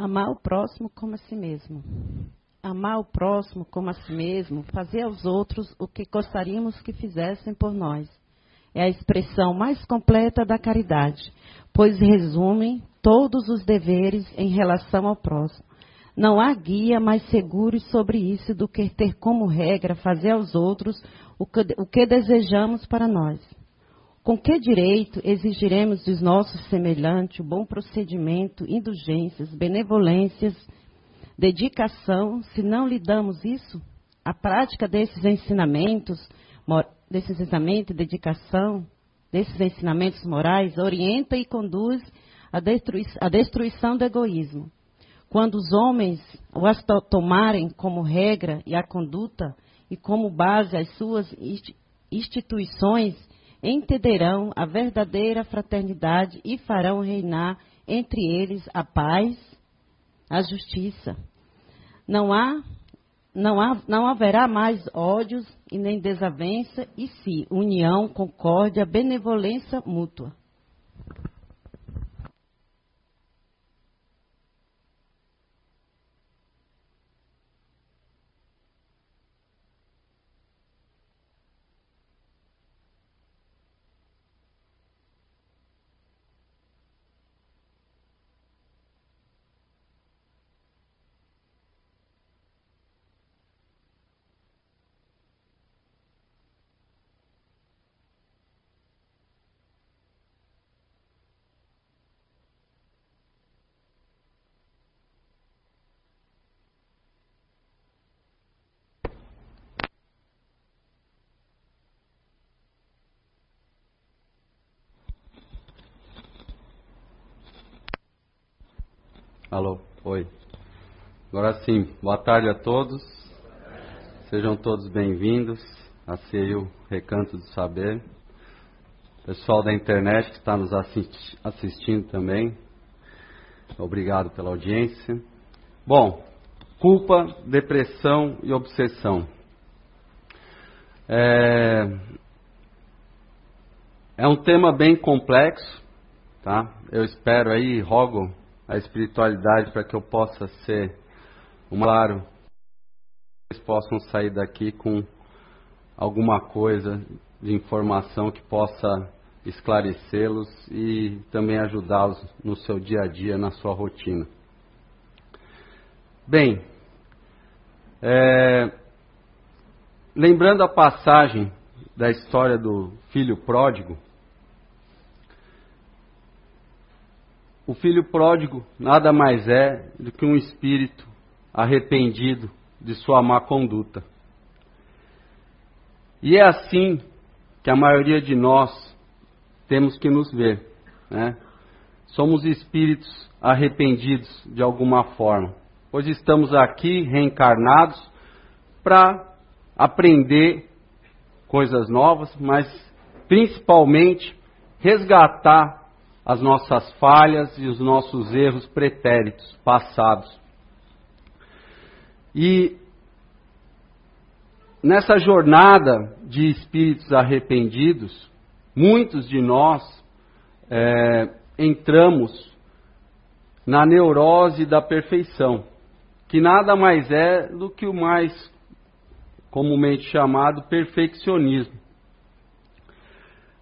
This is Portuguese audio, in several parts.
Amar o próximo como a si mesmo. Amar o próximo como a si mesmo, fazer aos outros o que gostaríamos que fizessem por nós. É a expressão mais completa da caridade, pois resume todos os deveres em relação ao próximo. Não há guia mais seguro sobre isso do que ter como regra fazer aos outros o que, o que desejamos para nós. Com que direito exigiremos dos nossos semelhantes o bom procedimento, indulgências, benevolências, dedicação, se não lhe damos isso? A prática desses ensinamentos, desses ensinamentos e dedicação, desses ensinamentos morais, orienta e conduz à destruição do egoísmo. Quando os homens o tomarem como regra e a conduta e como base as suas instituições, entenderão a verdadeira fraternidade e farão reinar entre eles a paz, a justiça. Não há não, há, não haverá mais ódios e nem desavença, e sim união, concórdia, benevolência mútua. Alô, oi. Agora sim, boa tarde a todos. Sejam todos bem-vindos a o Recanto do Saber. Pessoal da internet que está nos assistindo também, obrigado pela audiência. Bom, culpa, depressão e obsessão. É, é um tema bem complexo, tá? Eu espero aí, rogo a espiritualidade para que eu possa ser claro, eles possam sair daqui com alguma coisa de informação que possa esclarecê-los e também ajudá-los no seu dia a dia, na sua rotina. Bem, é, lembrando a passagem da história do filho pródigo, O filho pródigo nada mais é do que um espírito arrependido de sua má conduta. E é assim que a maioria de nós temos que nos ver. Né? Somos espíritos arrependidos de alguma forma, pois estamos aqui reencarnados para aprender coisas novas, mas principalmente resgatar as nossas falhas e os nossos erros pretéritos, passados. E nessa jornada de espíritos arrependidos, muitos de nós é, entramos na neurose da perfeição, que nada mais é do que o mais comumente chamado perfeccionismo,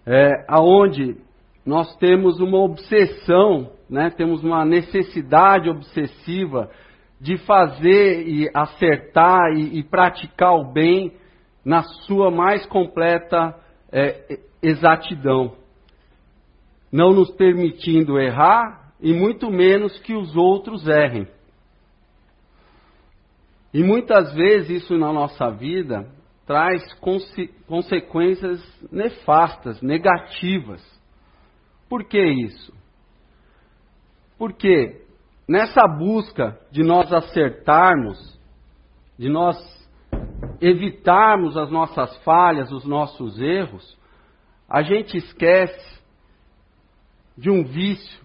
é, aonde nós temos uma obsessão, né? temos uma necessidade obsessiva de fazer e acertar e, e praticar o bem na sua mais completa é, exatidão, não nos permitindo errar e muito menos que os outros errem. E muitas vezes isso na nossa vida traz conse consequências nefastas, negativas. Por que isso? Porque nessa busca de nós acertarmos, de nós evitarmos as nossas falhas, os nossos erros, a gente esquece de um vício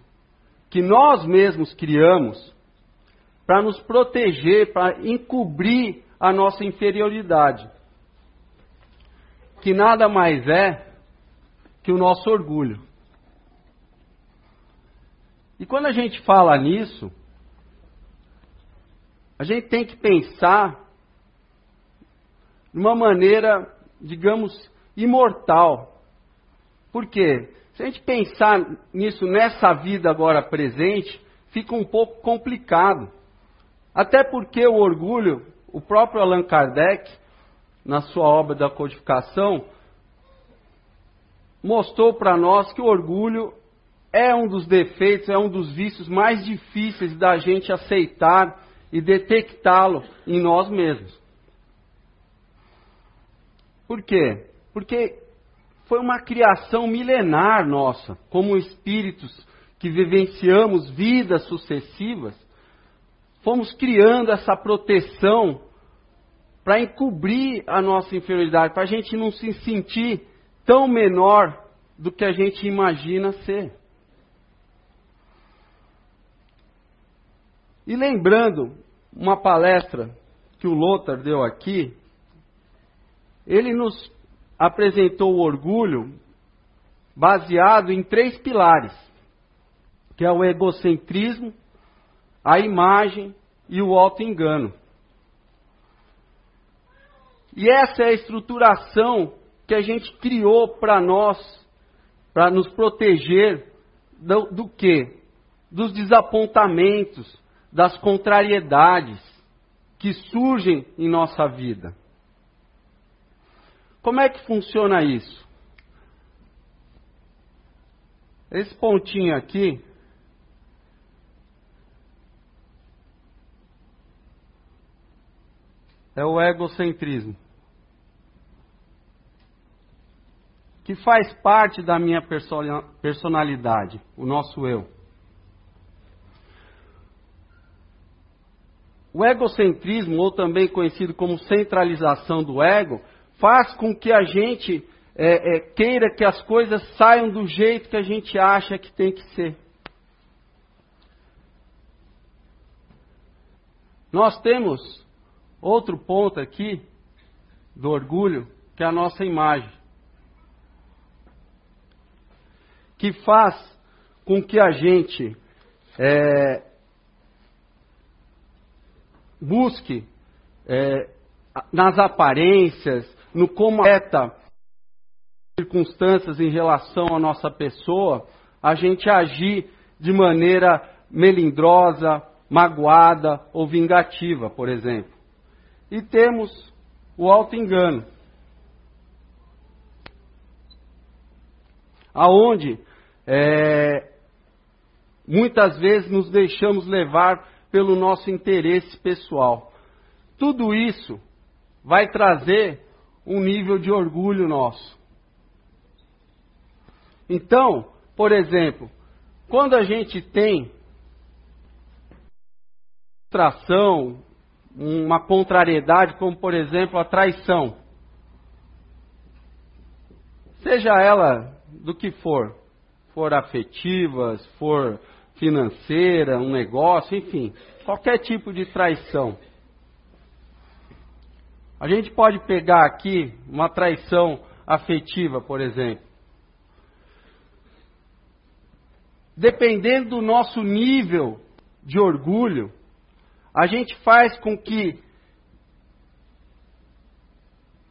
que nós mesmos criamos para nos proteger, para encobrir a nossa inferioridade. Que nada mais é que o nosso orgulho. E quando a gente fala nisso, a gente tem que pensar de uma maneira, digamos, imortal. Por quê? Se a gente pensar nisso nessa vida agora presente, fica um pouco complicado. Até porque o orgulho, o próprio Allan Kardec, na sua obra da codificação, mostrou para nós que o orgulho é um dos defeitos, é um dos vícios mais difíceis da gente aceitar e detectá-lo em nós mesmos. Por quê? Porque foi uma criação milenar nossa, como espíritos que vivenciamos vidas sucessivas, fomos criando essa proteção para encobrir a nossa inferioridade, para a gente não se sentir tão menor do que a gente imagina ser. E lembrando uma palestra que o Lothar deu aqui, ele nos apresentou o orgulho baseado em três pilares, que é o egocentrismo, a imagem e o auto-engano. E essa é a estruturação que a gente criou para nós, para nos proteger do, do quê? Dos desapontamentos, das contrariedades que surgem em nossa vida. Como é que funciona isso? Esse pontinho aqui é o egocentrismo. Que faz parte da minha personalidade, o nosso eu. O egocentrismo, ou também conhecido como centralização do ego, faz com que a gente é, é, queira que as coisas saiam do jeito que a gente acha que tem que ser. Nós temos outro ponto aqui do orgulho, que é a nossa imagem. Que faz com que a gente é, busque é, nas aparências, no como afeta circunstâncias em relação à nossa pessoa, a gente agir de maneira melindrosa, magoada ou vingativa, por exemplo. E temos o auto-engano. Aonde é, muitas vezes nos deixamos levar pelo nosso interesse pessoal. Tudo isso vai trazer um nível de orgulho nosso. Então, por exemplo, quando a gente tem tração, uma contrariedade, como por exemplo a traição, seja ela do que for, for afetiva, for financeira, um negócio, enfim, qualquer tipo de traição. A gente pode pegar aqui uma traição afetiva, por exemplo. Dependendo do nosso nível de orgulho, a gente faz com que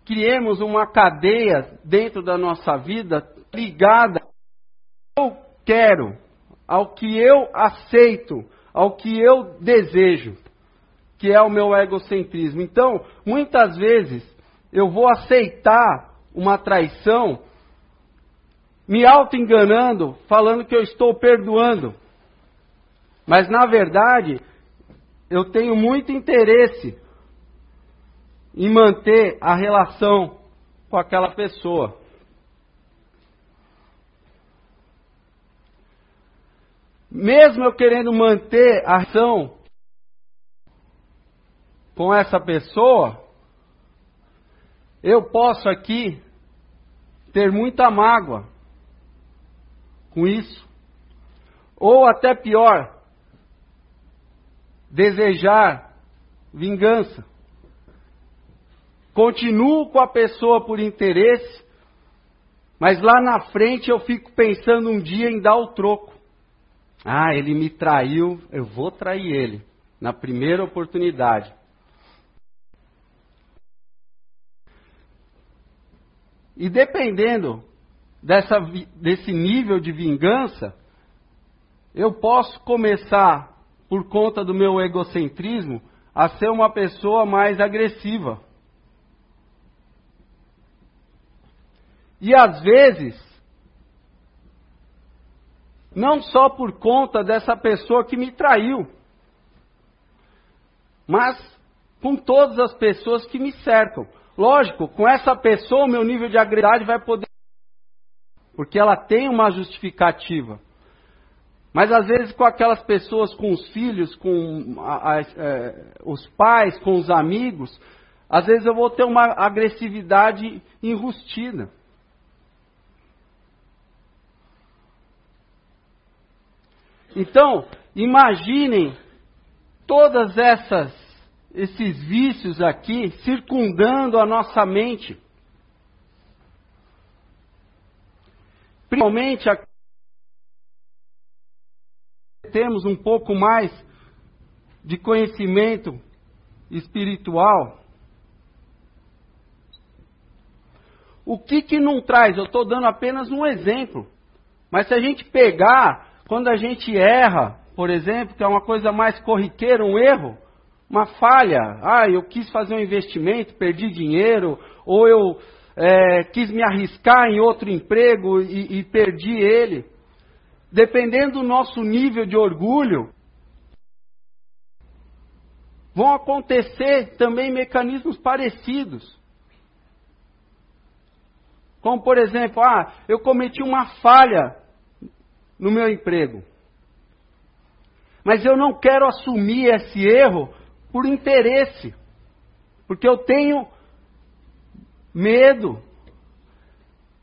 criemos uma cadeia dentro da nossa vida ligada eu quero, ao que eu aceito, ao que eu desejo que é o meu egocentrismo. Então, muitas vezes, eu vou aceitar uma traição me auto-enganando, falando que eu estou perdoando. Mas, na verdade, eu tenho muito interesse em manter a relação com aquela pessoa. Mesmo eu querendo manter a ação com essa pessoa, eu posso aqui ter muita mágoa com isso. Ou até pior, desejar vingança. Continuo com a pessoa por interesse, mas lá na frente eu fico pensando um dia em dar o troco. Ah, ele me traiu, eu vou trair ele. na primeira oportunidade. E dependendo dessa, desse nível de vingança, eu posso começar, por conta do meu egocentrismo, a ser uma pessoa mais agressiva. E às vezes, não só por conta dessa pessoa que me traiu, mas com todas as pessoas que me cercam. Lógico, com essa pessoa o meu nível de agressividade vai poder. Porque ela tem uma justificativa. Mas às vezes com aquelas pessoas, com os filhos, com a, a, é, os pais, com os amigos, às vezes eu vou ter uma agressividade enrustida. Então, imaginem todas essas esses vícios aqui circundando a nossa mente. Principalmente a... temos um pouco mais de conhecimento espiritual. O que que não traz? Eu estou dando apenas um exemplo. Mas se a gente pegar, quando a gente erra, por exemplo, que é uma coisa mais corriqueira, um erro, uma falha. Ah, eu quis fazer um investimento, perdi dinheiro, ou eu é, quis me arriscar em outro emprego e, e perdi ele. Dependendo do nosso nível de orgulho, vão acontecer também mecanismos parecidos. Como, por exemplo, ah, eu cometi uma falha no meu emprego. Mas eu não quero assumir esse erro por interesse. Porque eu tenho medo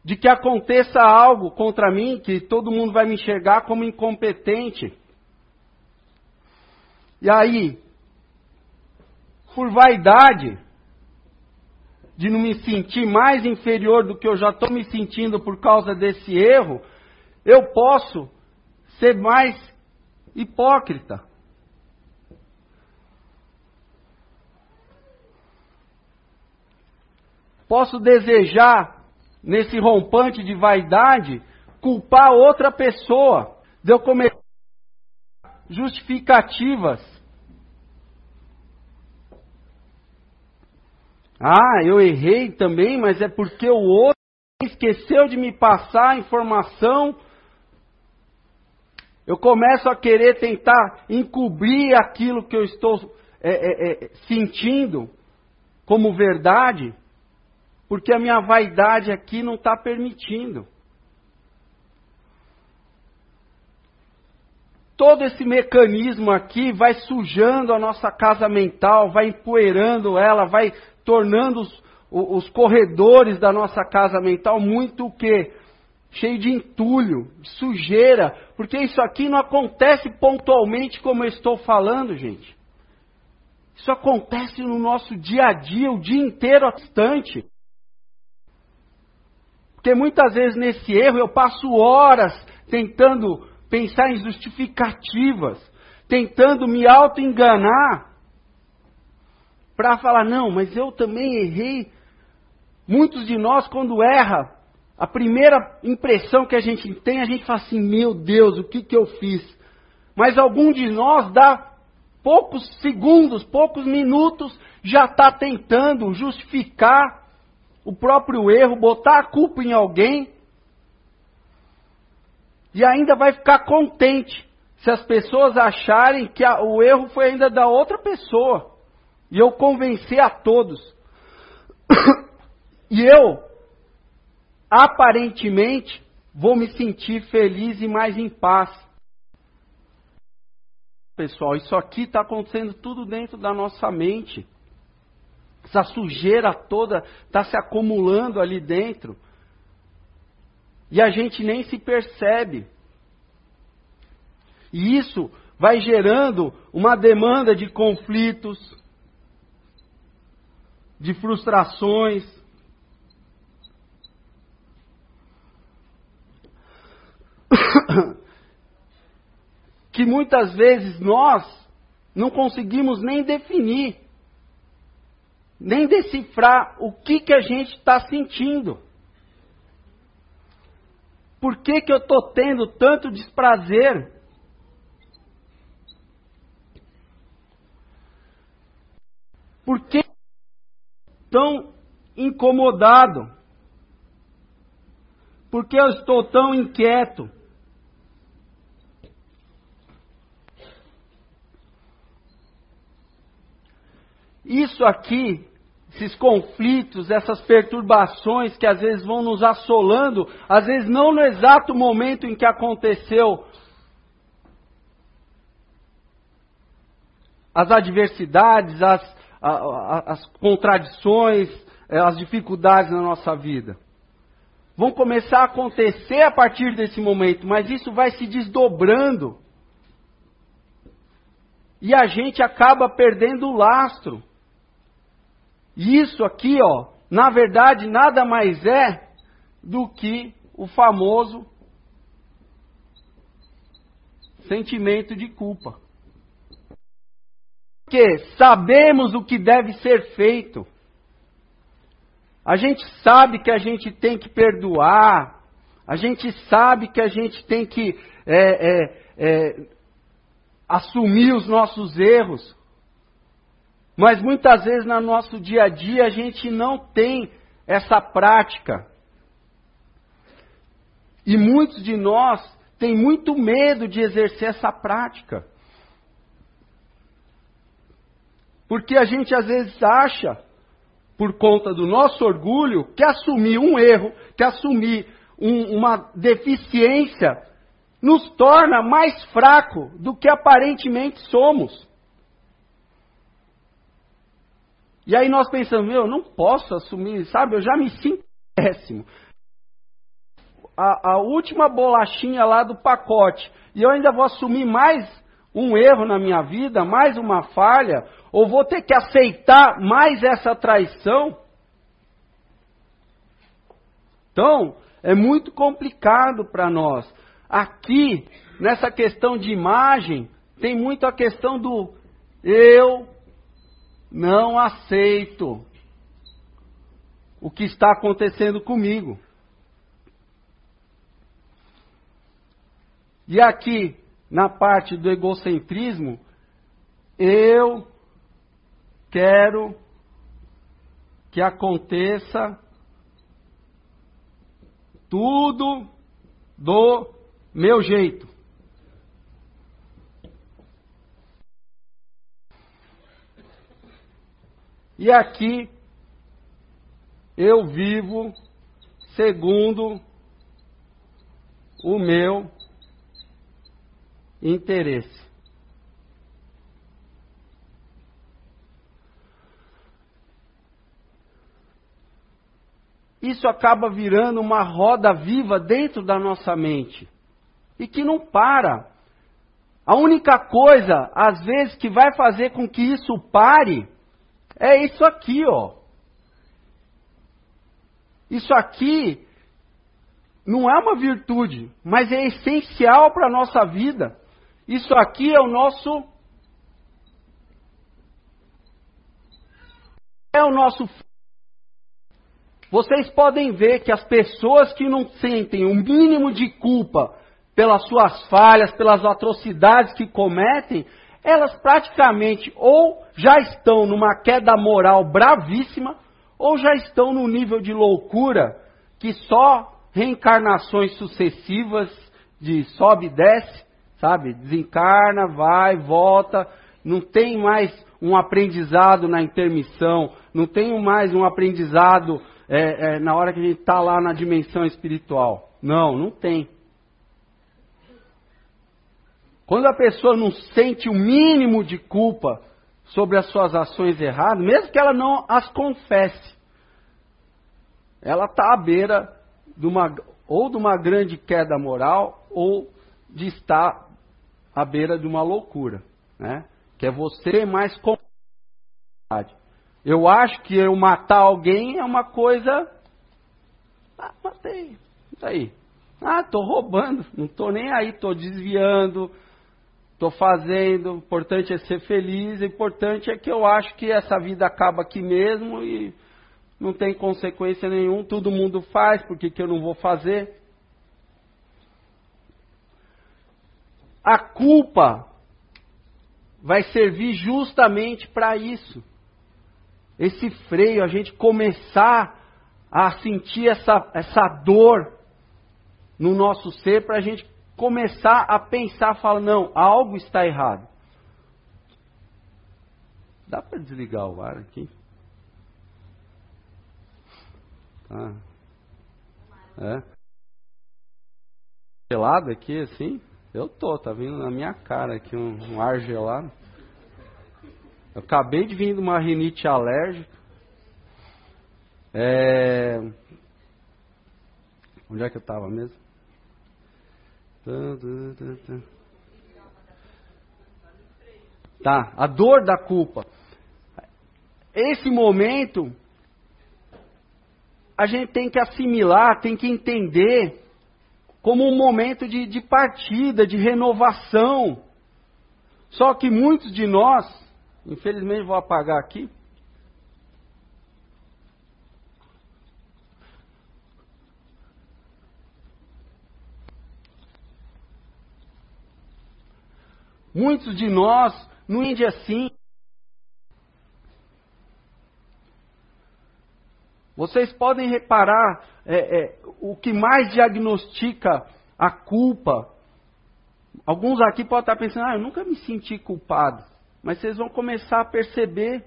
de que aconteça algo contra mim, que todo mundo vai me enxergar como incompetente. E aí, por vaidade, de não me sentir mais inferior do que eu já estou me sentindo por causa desse erro, eu posso ser mais hipócrita. Posso desejar, nesse rompante de vaidade, culpar outra pessoa, de eu cometer justificativas. Ah, eu errei também, mas é porque o outro esqueceu de me passar a informação. Eu começo a querer tentar encobrir aquilo que eu estou é, é, é, sentindo como verdade porque a minha vaidade aqui não está permitindo. Todo esse mecanismo aqui vai sujando a nossa casa mental, vai empoeirando ela, vai tornando os, os corredores da nossa casa mental muito o quê? Cheio de entulho, sujeira, porque isso aqui não acontece pontualmente como eu estou falando, gente. Isso acontece no nosso dia a dia, o dia inteiro, a distante. Porque muitas vezes nesse erro eu passo horas tentando pensar em justificativas, tentando me auto-enganar, para falar, não, mas eu também errei. Muitos de nós, quando erra, a primeira impressão que a gente tem, a gente fala assim, meu Deus, o que, que eu fiz? Mas algum de nós dá poucos segundos, poucos minutos, já está tentando justificar o próprio erro, botar a culpa em alguém e ainda vai ficar contente se as pessoas acharem que a, o erro foi ainda da outra pessoa e eu convencer a todos. e eu, aparentemente, vou me sentir feliz e mais em paz. Pessoal, isso aqui está acontecendo tudo dentro da nossa mente. Essa sujeira toda está se acumulando ali dentro. E a gente nem se percebe. E isso vai gerando uma demanda de conflitos, de frustrações. que muitas vezes nós não conseguimos nem definir, nem decifrar o que, que a gente está sentindo. Por que, que eu estou tendo tanto desprazer? Por que tão incomodado? Por que eu estou tão inquieto? Isso aqui, esses conflitos, essas perturbações que às vezes vão nos assolando, às vezes não no exato momento em que aconteceu as adversidades, as, as contradições, eh, as dificuldades na nossa vida. Vão começar a acontecer a partir desse momento, mas isso vai se desdobrando. E a gente acaba perdendo o lastro. E isso aqui, ó, na verdade, nada mais é do que o famoso sentimento de culpa. Porque sabemos o que deve ser feito. A gente sabe que a gente tem que perdoar. A gente sabe que a gente tem que é, é, é, assumir os nossos erros. Mas muitas vezes no nosso dia a dia a gente não tem essa prática. E muitos de nós têm muito medo de exercer essa prática. Porque a gente às vezes acha, por conta do nosso orgulho, que assumir um erro, que assumir um, uma deficiência, nos torna mais fraco do que aparentemente somos. E aí nós pensamos, meu, eu não posso assumir, sabe? Eu já me sinto péssimo. A, a, última bolachinha lá do pacote. E eu ainda vou assumir mais um erro na minha vida, mais uma falha, ou vou ter que aceitar mais essa traição. Então, é muito complicado para nós. Aqui, nessa questão de imagem, tem muito a questão do eu não aceito o que está acontecendo comigo. E aqui, na parte do egocentrismo, eu quero que aconteça tudo do meu jeito. E aqui eu vivo segundo o meu interesse. Isso acaba virando uma roda viva dentro da nossa mente e que não para. A única coisa, às vezes, que vai fazer com que isso pare é isso aqui, ó. Isso aqui não é uma virtude, mas é essencial para a nossa vida. Isso aqui é o nosso. É o nosso. Vocês podem ver que as pessoas que não sentem o um mínimo de culpa pelas suas falhas, pelas atrocidades que cometem, elas praticamente ou já estão numa queda moral bravíssima, ou já estão num nível de loucura que só reencarnações sucessivas de sobe e desce, sabe? Desencarna, vai, volta, não tem mais um aprendizado na intermissão, não tem mais um aprendizado é, é, na hora que a gente está lá na dimensão espiritual. Não, não tem. Quando a pessoa não sente o mínimo de culpa sobre as suas ações erradas, mesmo que ela não as confesse, ela está à beira de uma, ou de uma grande queda moral ou de estar à beira de uma loucura, né? Que é você mais com Eu acho que eu matar alguém é uma coisa. Ah, matei. Isso aí. Ah, estou roubando. Não estou nem aí, estou desviando estou fazendo, o importante é ser feliz, o importante é que eu acho que essa vida acaba aqui mesmo e não tem consequência nenhuma, todo mundo faz, por que, que eu não vou fazer? A culpa vai servir justamente para isso. Esse freio, a gente começar a sentir essa, essa dor no nosso ser, para a gente começar a pensar, falar, não, algo está errado. Dá para desligar o ar aqui? Tá. É. Gelado aqui, assim? Eu tô, tá vindo na minha cara aqui um, um ar gelado. Eu acabei de vir de uma rinite alérgica. É... Onde é que eu estava mesmo? Tá, a dor da culpa. Esse momento, a gente tem que assimilar, tem que entender como um momento de, de partida, de renovação. Só que muitos de nós, infelizmente vou apagar aqui, Muitos de nós não entendem assim. Vocês podem reparar é, é, o que mais diagnostica a culpa. Alguns aqui podem estar pensando, ah, eu nunca me senti culpado. Mas vocês vão começar a perceber.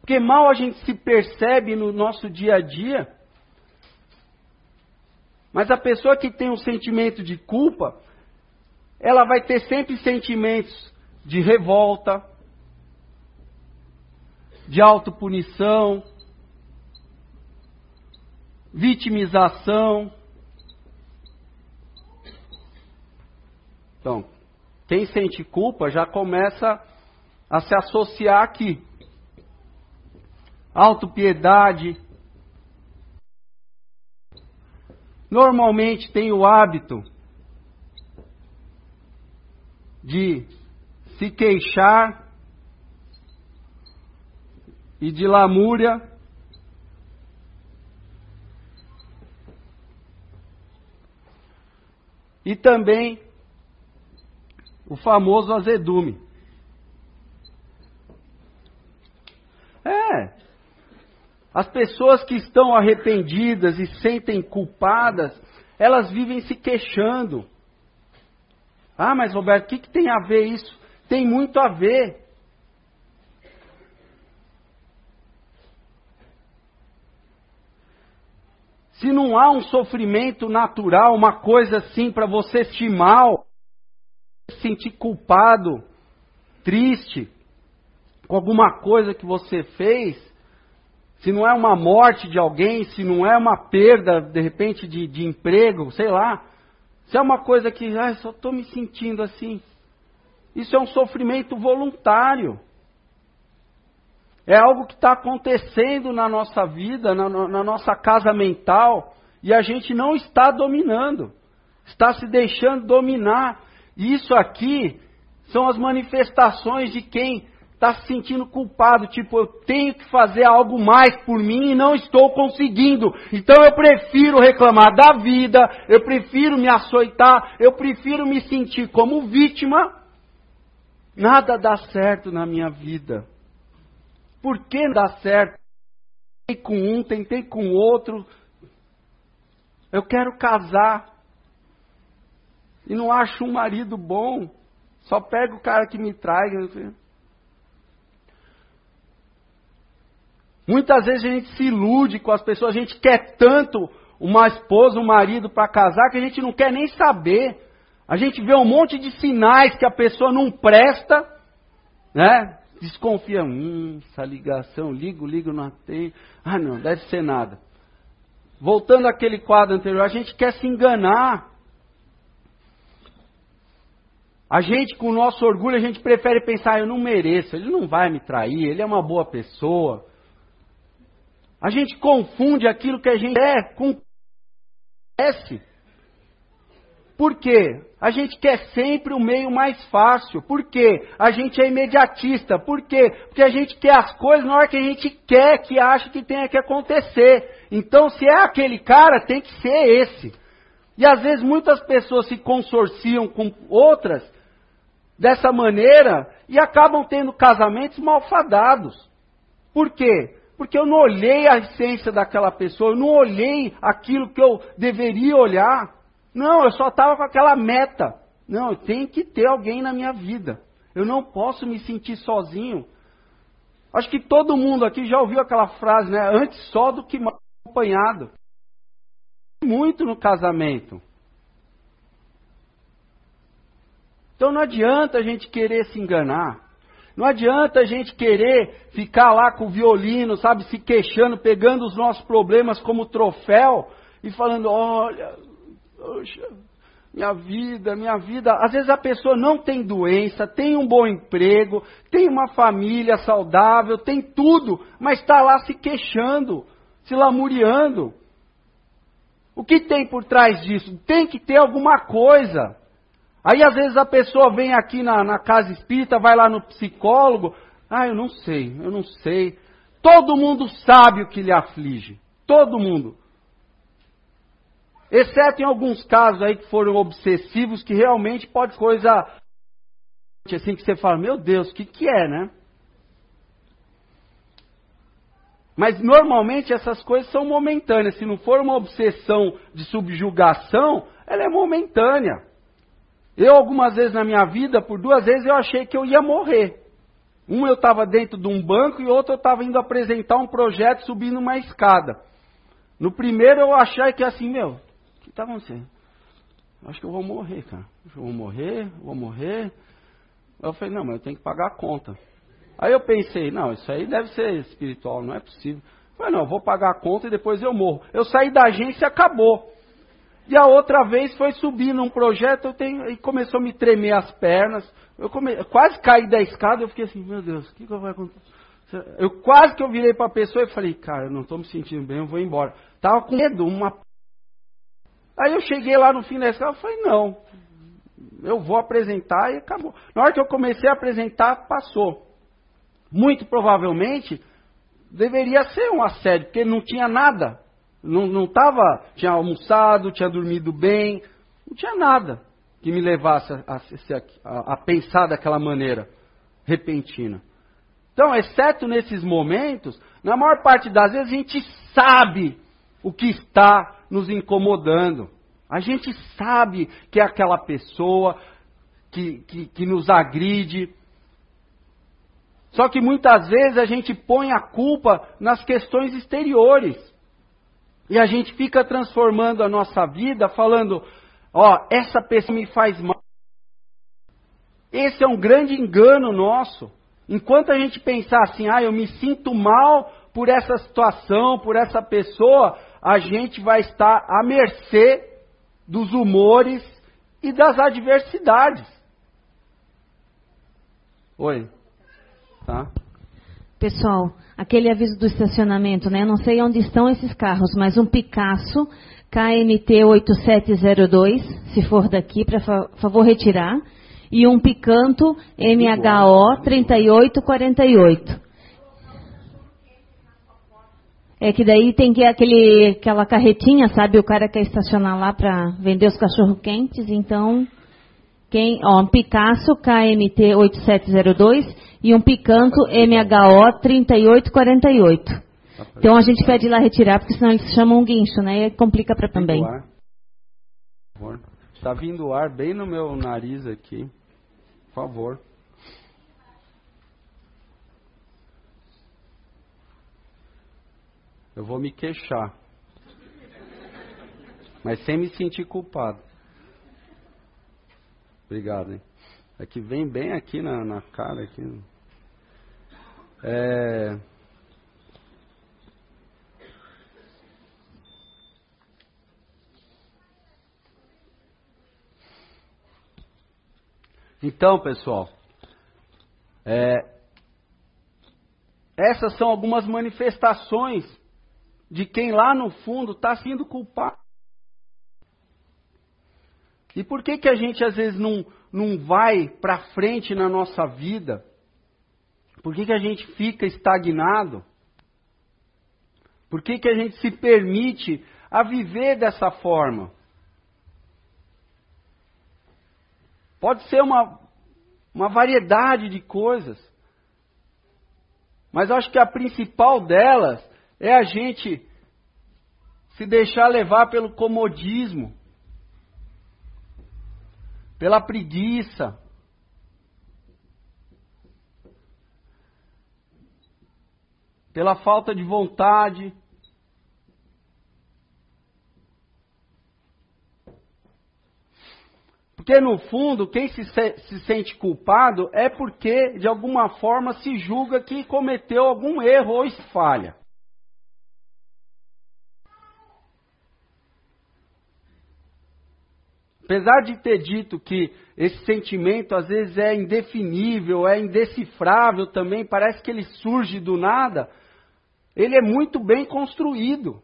Porque mal a gente se percebe no nosso dia a dia. Mas a pessoa que tem um sentimento de culpa, ela vai ter sempre sentimentos de revolta, de autopunição, vitimização. Então, quem sente culpa já começa a se associar aqui. Autopiedade. Normalmente tem o hábito de se queixar e de lamúria e também o famoso azedume. É. As pessoas que estão arrependidas e sentem culpadas, elas vivem se queixando. Ah, mas Roberto, o que, que tem a ver isso? Tem muito a ver. Se não há um sofrimento natural, uma coisa assim para você sentir mal, se sentir culpado, triste, com alguma coisa que você fez, se não é uma morte de alguém, se não é uma perda, de repente, de, de emprego, sei lá, se é uma coisa que, ah, só estou me sentindo assim, isso é um sofrimento voluntário. É algo que está acontecendo na nossa vida, na, na nossa casa mental, e a gente não está dominando, está se deixando dominar. E isso aqui são as manifestações de quem está se sentindo culpado, tipo, eu tenho que fazer algo mais por mim e não estou conseguindo. Então eu prefiro reclamar da vida, eu prefiro me açoitar, eu prefiro me sentir como vítima. Nada dá certo na minha vida. Por que dá certo? Tentei com um, tentei com outro. Eu quero casar. E não acho um marido bom. Só pego o cara que me trai. Muitas vezes a gente se ilude com as pessoas, a gente quer tanto uma esposa, um marido para casar, que a gente não quer nem saber. A gente vê um monte de sinais que a pessoa não presta, né? desconfia, hum, essa ligação, ligo, ligo, não tem. Ah, não, deve ser nada. Voltando àquele quadro anterior, a gente quer se enganar. A gente, com o nosso orgulho, a gente prefere pensar, eu não mereço, ele não vai me trair, ele é uma boa pessoa. A gente confunde aquilo que a gente é com S. Por quê? A gente quer sempre o meio mais fácil. Por quê? A gente é imediatista. Por quê? Porque a gente quer as coisas na hora que a gente quer, que acha que tenha que acontecer. Então, se é aquele cara, tem que ser esse. E às vezes muitas pessoas se consorciam com outras dessa maneira e acabam tendo casamentos malfadados. Por quê? Porque eu não olhei a essência daquela pessoa, eu não olhei aquilo que eu deveria olhar. Não, eu só estava com aquela meta. Não, tenho que ter alguém na minha vida. Eu não posso me sentir sozinho. Acho que todo mundo aqui já ouviu aquela frase, né? Antes só do que acompanhado. Muito no casamento. Então não adianta a gente querer se enganar. Não adianta a gente querer ficar lá com o violino, sabe, se queixando, pegando os nossos problemas como troféu e falando: olha, Poxa, minha vida, minha vida. Às vezes a pessoa não tem doença, tem um bom emprego, tem uma família saudável, tem tudo, mas está lá se queixando, se lamuriando. O que tem por trás disso? Tem que ter alguma coisa. Aí às vezes a pessoa vem aqui na, na casa espírita, vai lá no psicólogo. Ah, eu não sei, eu não sei. Todo mundo sabe o que lhe aflige. Todo mundo. Exceto em alguns casos aí que foram obsessivos, que realmente pode coisa assim que você fala, meu Deus, o que, que é, né? Mas normalmente essas coisas são momentâneas. Se não for uma obsessão de subjugação, ela é momentânea. Eu, algumas vezes na minha vida, por duas vezes, eu achei que eu ia morrer. Um eu estava dentro de um banco e outro eu estava indo apresentar um projeto subindo uma escada. No primeiro eu achei que assim, meu, que está acontecendo? Acho que eu vou morrer, cara. Eu vou morrer, vou morrer. Eu falei, não, mas eu tenho que pagar a conta. Aí eu pensei, não, isso aí deve ser espiritual, não é possível. Eu falei, não, eu vou pagar a conta e depois eu morro. Eu saí da agência e acabou. E a outra vez foi subir num projeto eu tenho, e começou a me tremer as pernas. Eu come, quase caí da escada, eu fiquei assim, meu Deus, o que, que vai acontecer? Eu quase que eu virei para a pessoa e falei, cara, eu não estou me sentindo bem, eu vou embora. Tava com medo, uma Aí eu cheguei lá no fim da escala e falei, não, eu vou apresentar e acabou. Na hora que eu comecei a apresentar, passou. Muito provavelmente deveria ser um assédio, porque não tinha nada. Não, não tava, tinha almoçado, tinha dormido bem, não tinha nada que me levasse a, a, a pensar daquela maneira repentina. Então, exceto nesses momentos, na maior parte das vezes a gente sabe o que está nos incomodando. A gente sabe que é aquela pessoa que, que, que nos agride. Só que muitas vezes a gente põe a culpa nas questões exteriores. E a gente fica transformando a nossa vida falando: ó, essa pessoa me faz mal. Esse é um grande engano nosso. Enquanto a gente pensar assim, ah, eu me sinto mal por essa situação, por essa pessoa, a gente vai estar à mercê dos humores e das adversidades. Oi. Tá? Pessoal, aquele aviso do estacionamento, né? Não sei onde estão esses carros, mas um Picasso KMT 8702, se for daqui, para favor retirar, e um Picanto MHO 3848. É que daí tem que aquele, aquela carretinha, sabe? O cara quer estacionar lá para vender os cachorro quentes, então quem, ó, um Picasso KMT 8702 e um Picanto MHO 3848. Então a gente pede lá retirar, porque senão eles chamam um guincho, né? E complica para também. Está vindo ar bem no meu nariz aqui. Por favor. eu vou me queixar. Mas sem me sentir culpado. Obrigado, hein? É que vem bem aqui na, na cara. Aqui. É... Então, pessoal, é, essas são algumas manifestações de quem lá no fundo está sendo culpado. E por que, que a gente às vezes não, não vai para frente na nossa vida? Por que, que a gente fica estagnado? Por que, que a gente se permite a viver dessa forma? Pode ser uma, uma variedade de coisas. Mas acho que a principal delas é a gente se deixar levar pelo comodismo, pela preguiça, pela falta de vontade. Porque no fundo, quem se, se, sente culpado é porque de alguma forma se julga que cometeu algum erro ou falha. Apesar de ter dito que esse sentimento às vezes é indefinível, é indecifrável também, parece que ele surge do nada, ele é muito bem construído.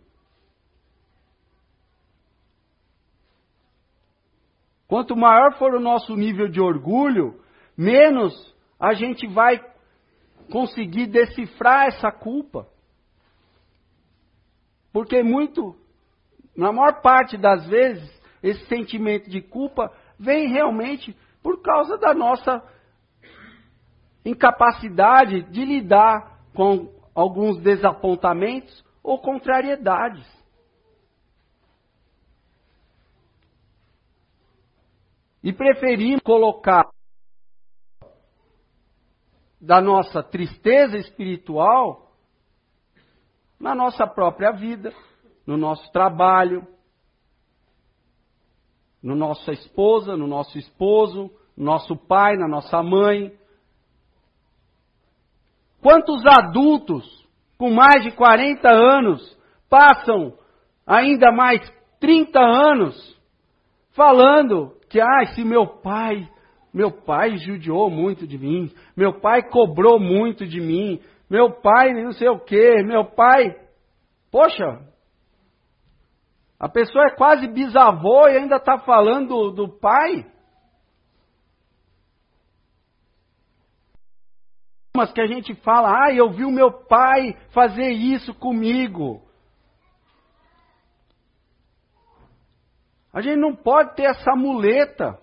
Quanto maior for o nosso nível de orgulho, menos a gente vai conseguir decifrar essa culpa. Porque muito, na maior parte das vezes, esse sentimento de culpa vem realmente por causa da nossa incapacidade de lidar com alguns desapontamentos ou contrariedades. E preferimos colocar da nossa tristeza espiritual na nossa própria vida, no nosso trabalho, no nossa esposa, no nosso esposo, no nosso pai, na nossa mãe, Quantos adultos com mais de 40 anos passam ainda mais 30 anos falando que, ah, se meu pai, meu pai judiou muito de mim, meu pai cobrou muito de mim, meu pai não sei o que, meu pai. Poxa, a pessoa é quase bisavô e ainda está falando do, pai. Mas que a gente fala, ah, eu vi o meu pai fazer isso comigo. A gente não pode ter essa muleta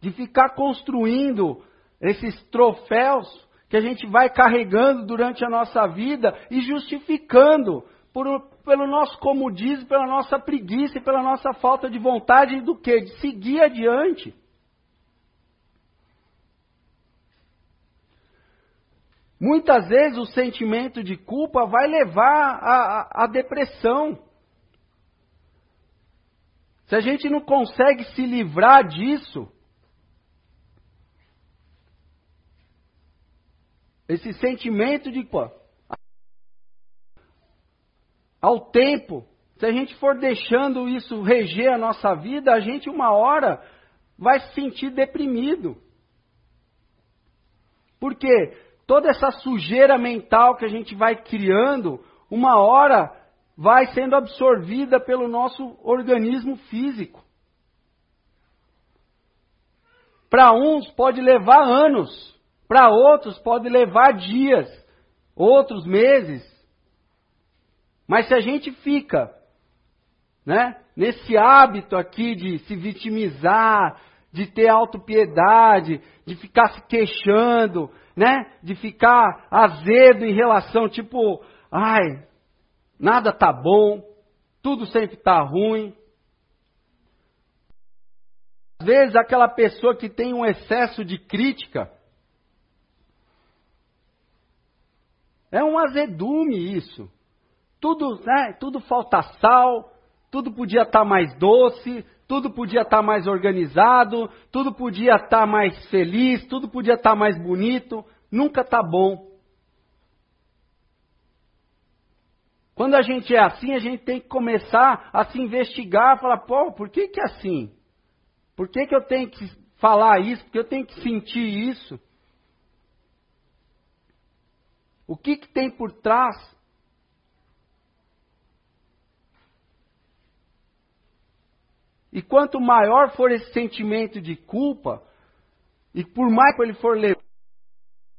de ficar construindo esses troféus que a gente vai carregando durante a nossa vida e justificando por, pelo nosso comodismo, pela nossa preguiça e pela nossa falta de vontade do que? De seguir adiante. Muitas vezes o sentimento de culpa vai levar à depressão. Se a gente não consegue se livrar disso, esse sentimento de culpa, ao tempo, se a gente for deixando isso reger a nossa vida, a gente uma hora vai se sentir deprimido. Por quê? toda essa sujeira mental que a gente vai criando, uma hora vai sendo absorvida pelo nosso organismo físico. Para uns pode levar anos, para outros pode levar dias, outros meses. Mas se a gente fica, né, nesse hábito aqui de se vitimizar, de ter autopiedade, de ficar se queixando, né? De ficar azedo em relação, tipo, ai, nada tá bom, tudo sempre tá ruim. Às vezes aquela pessoa que tem um excesso de crítica é um azedume isso. Tudo, né, tudo falta sal, tudo podia estar tá mais doce, tudo podia estar tá mais organizado, tudo podia estar tá mais feliz, tudo podia estar tá mais bonito, nunca está bom. Quando a gente é assim, a gente tem que começar a se investigar, falar, pô, por que, que é assim? Por que, que eu tenho que falar isso? Por que eu tenho que sentir isso? O que, que tem por trás? E quanto maior for esse sentimento de culpa, e por mais que ele for levar,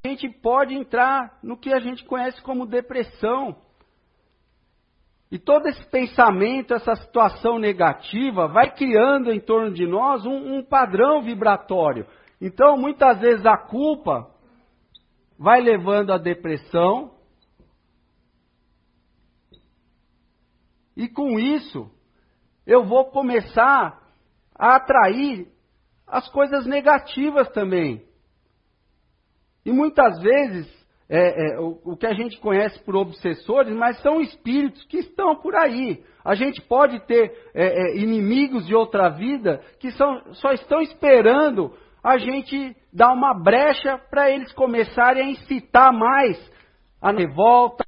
a gente pode entrar no que a gente conhece como depressão. E todo esse pensamento, essa situação negativa, vai criando em torno de nós um, um padrão vibratório. Então, muitas vezes a culpa vai levando à depressão. E com isso, eu vou começar a atrair as coisas negativas também. E muitas vezes, é, é, o, o, que a gente conhece por obsessores, mas são espíritos que estão por aí. A gente pode ter é, é inimigos de outra vida que são, só estão esperando a gente dar uma brecha para eles começarem a incitar mais a revolta,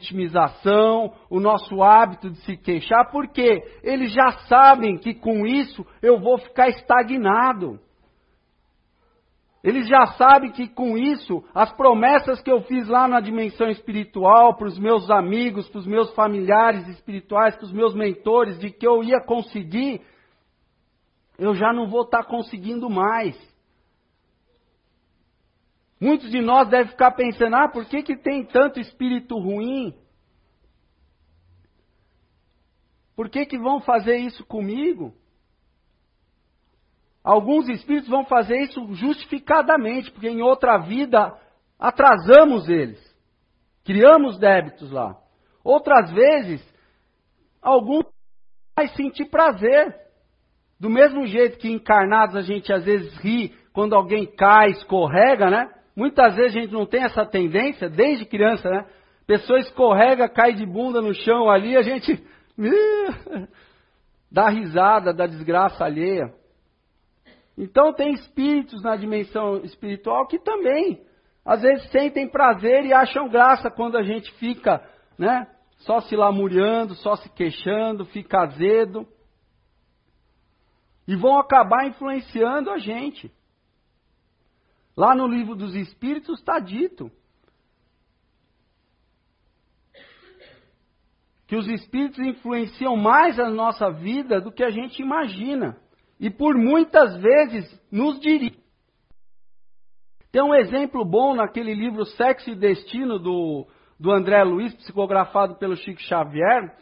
vitimização, o nosso hábito de se queixar, porque eles já sabem que com isso eu vou ficar estagnado. Eles já sabem que com isso, as promessas que eu fiz lá na dimensão espiritual, para os meus amigos, para os meus familiares espirituais, para os meus mentores, de que eu ia conseguir, eu já não vou estar conseguindo mais. Muitos de nós devem ficar pensando, ah, por que, que tem tanto espírito ruim? Por que, que vão fazer isso comigo? Alguns espíritos vão fazer isso justificadamente, porque em outra vida atrasamos eles, criamos débitos lá. Outras vezes, alguns vai sentir prazer. Do mesmo jeito que encarnados a gente às vezes ri quando alguém cai, escorrega, né? Muitas vezes a gente não tem essa tendência, desde criança, né? Pessoa escorrega, cai de bunda no chão ali, a gente dá risada da desgraça alheia. Então tem espíritos na dimensão espiritual que também, às vezes, sentem prazer e acham graça quando a gente fica, né? Só se lamuriando, só se queixando, fica azedo e vão acabar influenciando a gente. Lá no livro dos Espíritos está dito que os Espíritos influenciam mais a nossa vida do que a gente imagina. E por muitas vezes nos dirigem. Tem um exemplo bom naquele livro Sexo e Destino do, do André Luiz, psicografado pelo Chico Xavier,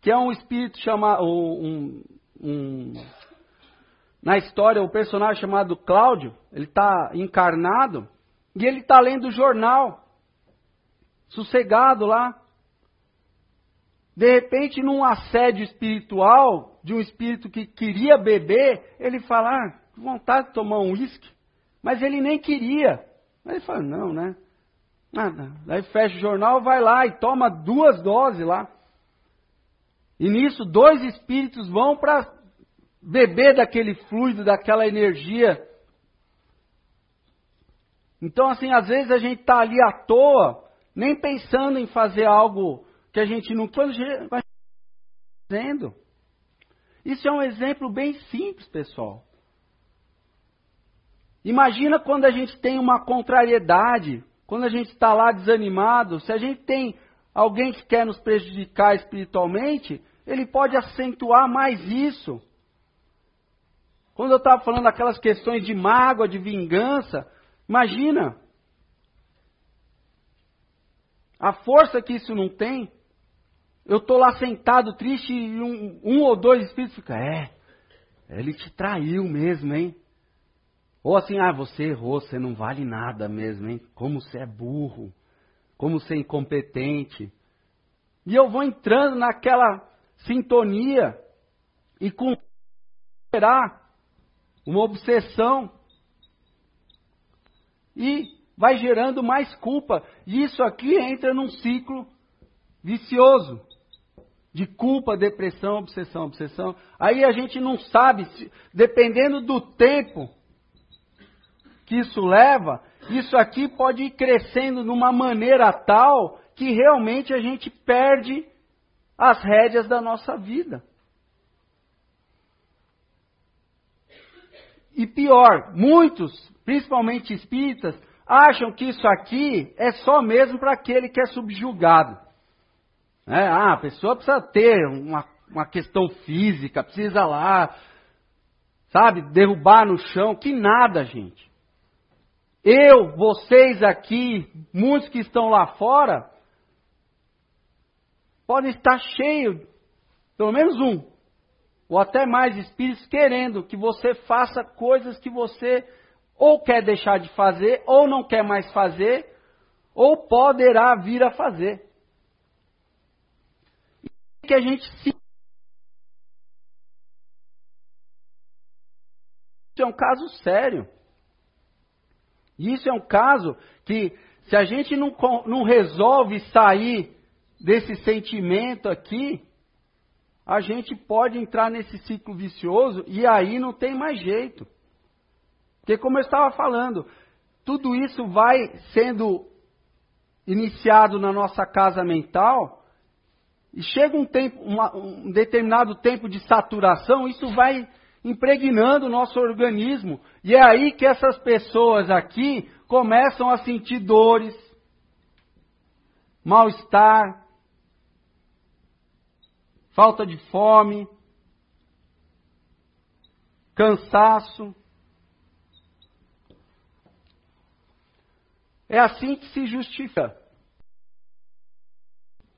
que é um espírito chamado. Um, um, na história o personagem chamado Cláudio, ele está encarnado e ele está lendo o jornal, sossegado lá. De repente, num assédio espiritual de um espírito que queria beber, ele fala, ah, vontade de tomar um uísque, mas ele nem queria. Aí ele fala, não, né? Nada. Daí fecha o jornal, vai lá e toma duas doses lá. E nisso, dois espíritos vão para beber daquele fluido, daquela energia. Então, assim, às vezes a gente está ali à toa, nem pensando em fazer algo que a gente não vai fazendo. Isso é um exemplo bem simples, pessoal. Imagina quando a gente tem uma contrariedade, quando a gente está lá desanimado, se a gente tem alguém que quer nos prejudicar espiritualmente, ele pode acentuar mais isso. Quando eu estava falando aquelas questões de mágoa, de vingança, imagina a força que isso não tem. Eu estou lá sentado triste e um, um ou dois espíritos ficam, é, ele te traiu mesmo, hein? Ou assim, ah, você errou, você não vale nada mesmo, hein? Como você é burro, como você é incompetente. E eu vou entrando naquela sintonia e com uma obsessão. E vai gerando mais culpa. E isso aqui entra num ciclo vicioso de culpa, depressão, obsessão, obsessão. Aí a gente não sabe, dependendo do tempo que isso leva, isso aqui pode ir crescendo de uma maneira tal que realmente a gente perde as rédeas da nossa vida. E pior, muitos, principalmente espíritas, acham que isso aqui é só mesmo para aquele que é subjugado. É, ah, a pessoa precisa ter uma uma questão física, precisa lá, sabe, derrubar no chão, que nada, gente. Eu, vocês aqui, muitos que estão lá fora, podem estar cheios, pelo menos um, ou até mais espíritos querendo que você faça coisas que você ou quer deixar de fazer, ou não quer mais fazer, ou poderá vir a fazer. E que a gente se. Isso é um caso sério. Isso é um caso que, se a gente não, não resolve sair desse sentimento aqui, a gente pode entrar nesse ciclo vicioso e aí não tem mais jeito. Porque, como eu estava falando, tudo isso vai sendo iniciado na nossa casa mental, e chega um, tempo, uma, um determinado tempo de saturação, isso vai impregnando o nosso organismo. E é aí que essas pessoas aqui começam a sentir dores, mal-estar, falta de fome, cansaço. É assim que se justifica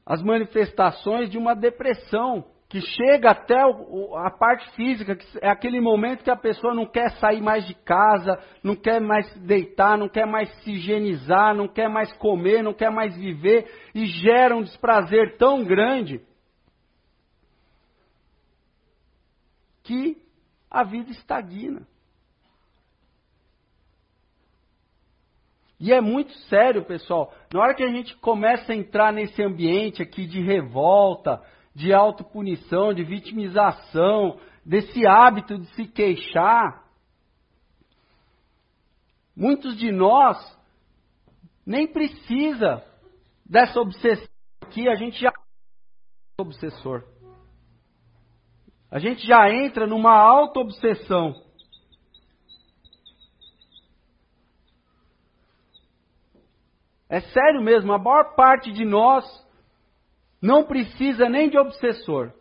as manifestações de uma depressão que chega até a parte física, que é aquele momento que a pessoa não quer sair mais de casa, não quer mais deitar, não quer mais se higienizar, não quer mais comer, não quer mais viver, e gera um desprazer tão grande que a vida estagna. E é muito sério, pessoal. Na hora que a gente começa a entrar nesse ambiente aqui de revolta, de autopunição, de vitimização, desse hábito de se queixar, muitos de nós nem precisa dessa obsessão aqui, a gente já é obsessor. A gente já entra numa auto-obsessão. É sério mesmo, a maior parte de nós não precisa nem de obsessor.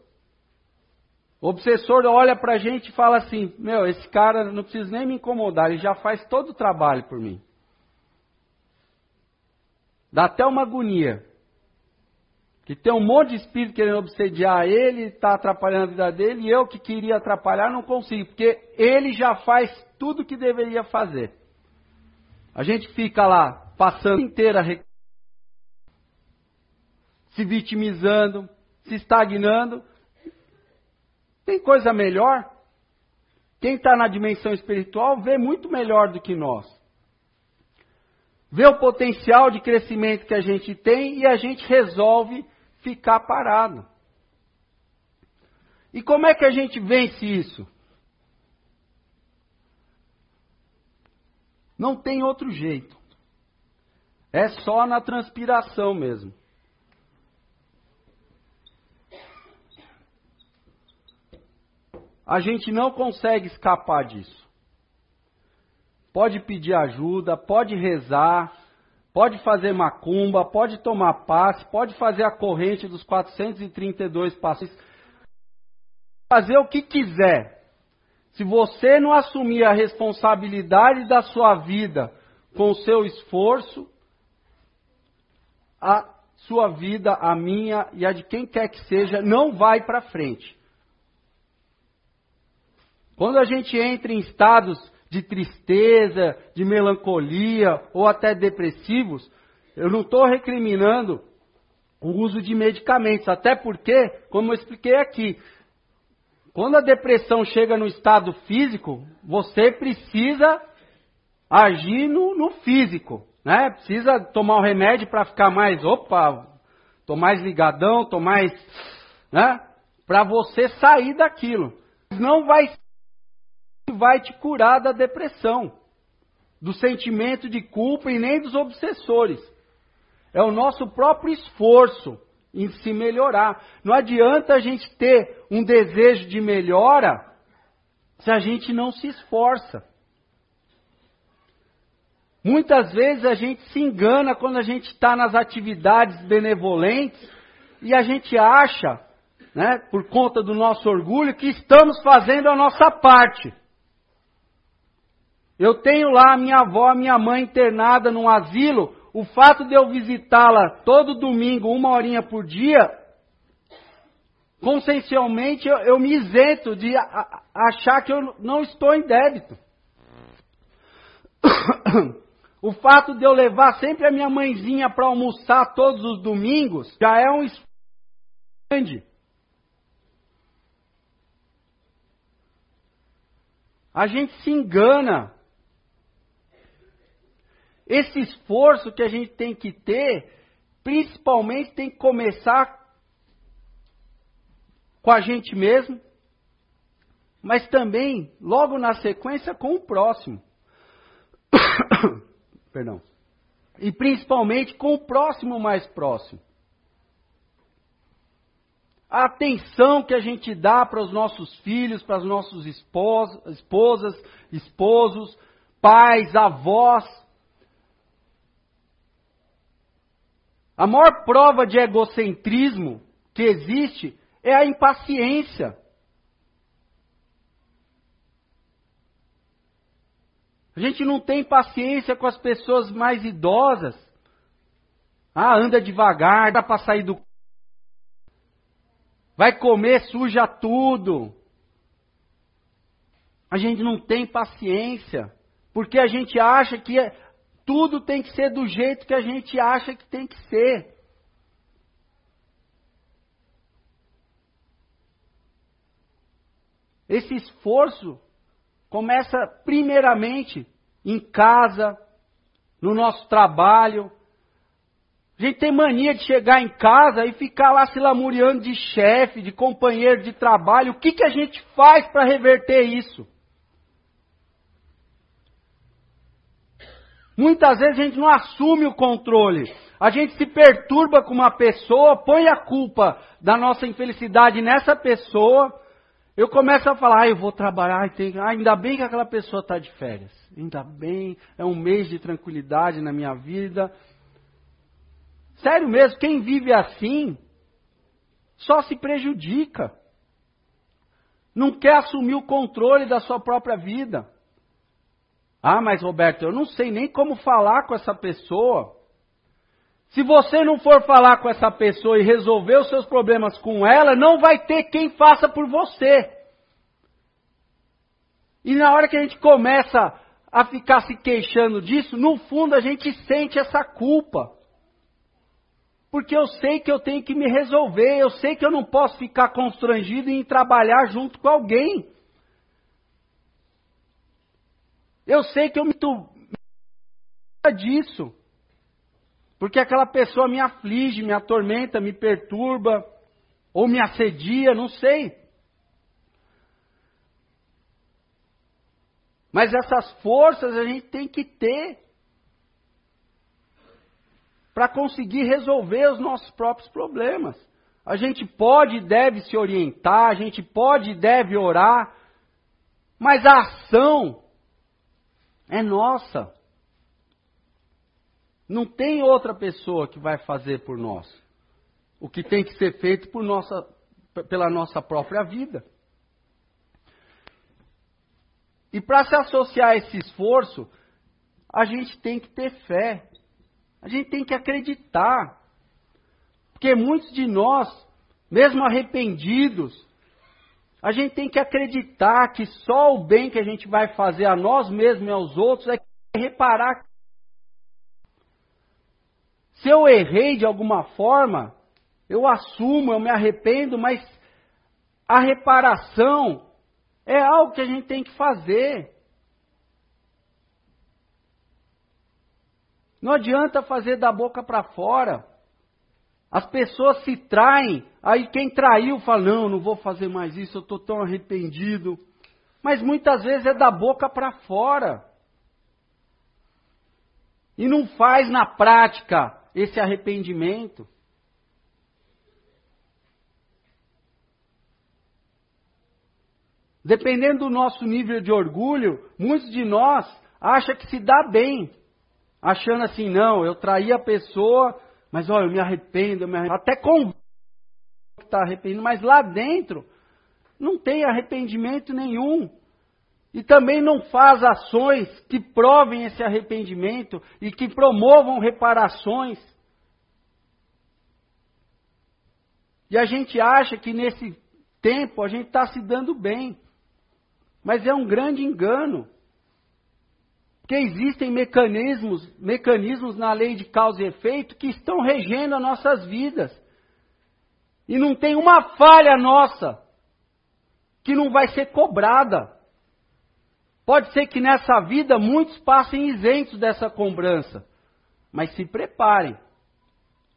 O obsessor olha para a gente e fala assim: Meu, esse cara não precisa nem me incomodar, ele já faz todo o trabalho por mim. Dá até uma agonia. Que tem um monte de espírito querendo obsediar ele, está atrapalhando a vida dele, e eu que queria atrapalhar não consigo, porque ele já faz tudo o que deveria fazer. A gente fica lá passando inteira se vitimizando, se estagnando. Tem coisa melhor? Quem está na dimensão espiritual vê muito melhor do que nós. Vê o potencial de crescimento que a gente tem e a gente resolve ficar parado. E como é que a gente vence isso? Não tem outro jeito. É só na transpiração mesmo. A gente não consegue escapar disso. Pode pedir ajuda, pode rezar, pode fazer macumba, pode tomar passe, pode fazer a corrente dos 432 passos. Fazer o que quiser. Se você não assumir a responsabilidade da sua vida com o seu esforço, a sua vida, a minha e a de quem quer que seja, não vai para frente. Quando a gente entra em estados de tristeza, de melancolia ou até depressivos, eu não estou recriminando o uso de medicamentos, até porque, como eu expliquei aqui, quando a depressão chega no estado físico, você precisa agir no, no físico, né? Precisa tomar o remédio para ficar mais, opa, tô mais ligadão, tô mais, né? Para você sair daquilo. Não vai vai te curar da depressão, do sentimento de culpa e nem dos obsessores. É o nosso próprio esforço em se melhorar. Não adianta a gente ter um desejo de melhora se a gente não se esforça. Muitas vezes a gente se engana quando a gente está nas atividades benevolentes e a gente acha né, por conta do nosso orgulho, que estamos fazendo a nossa parte. Eu tenho lá a minha avó, a minha mãe internada num asilo. O fato de eu visitá-la todo domingo, uma horinha por dia, consciencialmente eu, eu me isento de a, a, achar que eu não estou em débito. O fato de eu levar sempre a minha mãezinha para almoçar todos os domingos já é um esforço grande. A gente se engana. Esse esforço que a gente tem que ter, principalmente tem que começar com a gente mesmo, mas também, logo na sequência, com o próximo. Perdão. E principalmente com o próximo mais próximo. A atenção que a gente dá para os nossos filhos, para os nossos esposas, esposos, pais, avós. A maior prova de egocentrismo que existe é a impaciência. A gente não tem paciência com as pessoas mais idosas. Ah, anda devagar, dá para sair do. Vai comer, suja tudo. A gente não tem paciência. Porque a gente acha que é, tudo tem que ser do jeito que a gente acha que tem que ser. Esse esforço Começa primeiramente em casa, no nosso trabalho. A gente tem mania de chegar em casa e ficar lá se lamuriando de chefe, de companheiro de trabalho. O que, que a gente faz para reverter isso? Muitas vezes a gente não assume o controle. A gente se perturba com uma pessoa, põe a culpa da nossa infelicidade nessa pessoa eu começo a falar, ah, eu vou trabalhar, ah, ainda bem que aquela pessoa está de férias. Ainda bem, é um mês de tranquilidade na minha vida. Sério mesmo, quem vive assim só se prejudica. Não quer assumir o controle da sua própria vida. Ah, mas Roberto, eu não sei nem como falar com essa pessoa. Se você não for falar com essa pessoa e resolver os seus problemas com ela, não vai ter quem faça por você. E na hora que a gente começa a ficar se queixando disso, no fundo a gente sente essa culpa. Porque eu sei que eu tenho que me resolver, eu sei que eu não posso ficar constrangido em trabalhar junto com alguém. Eu sei que eu me disso. Porque aquela pessoa me aflige, me atormenta, me perturba, ou me assedia, não sei. Mas essas forças a gente tem que ter para conseguir resolver os nossos próprios problemas. A gente pode e deve se orientar, a gente pode e deve orar, mas a ação é nossa. Não tem outra pessoa que vai fazer por nós. O que tem que ser feito por nossa, pela nossa própria vida. E para se associar a esse esforço, a gente tem que ter fé. A gente tem que acreditar. Porque muitos de nós, mesmo arrependidos, a gente tem que acreditar que só o bem que a gente vai fazer a nós mesmos e aos outros é reparar se eu errei de alguma forma, eu assumo, eu me arrependo, mas a reparação é algo que a gente tem que fazer. Não adianta fazer da boca para fora. As pessoas se traem, aí quem traiu fala: Não, não vou fazer mais isso, eu estou tão arrependido. Mas muitas vezes é da boca para fora. E não faz na prática esse arrependimento. Dependendo do nosso nível de orgulho, muitos de nós acham que se dá bem, achando assim, não, eu traí a pessoa, mas olha, eu me arrependo, eu me arrependo. até com que está arrependido, mas lá dentro não tem arrependimento nenhum. E também não faz ações que provem esse arrependimento e que promovam reparações. E a gente acha que nesse tempo a gente está se dando bem. Mas é um grande engano. Porque existem mecanismos, mecanismos na lei de causa e efeito que estão regendo as nossas vidas. E não tem uma falha nossa que não vai ser cobrada. Pode ser que nessa vida muitos passem isentos dessa cobrança. Mas se preparem,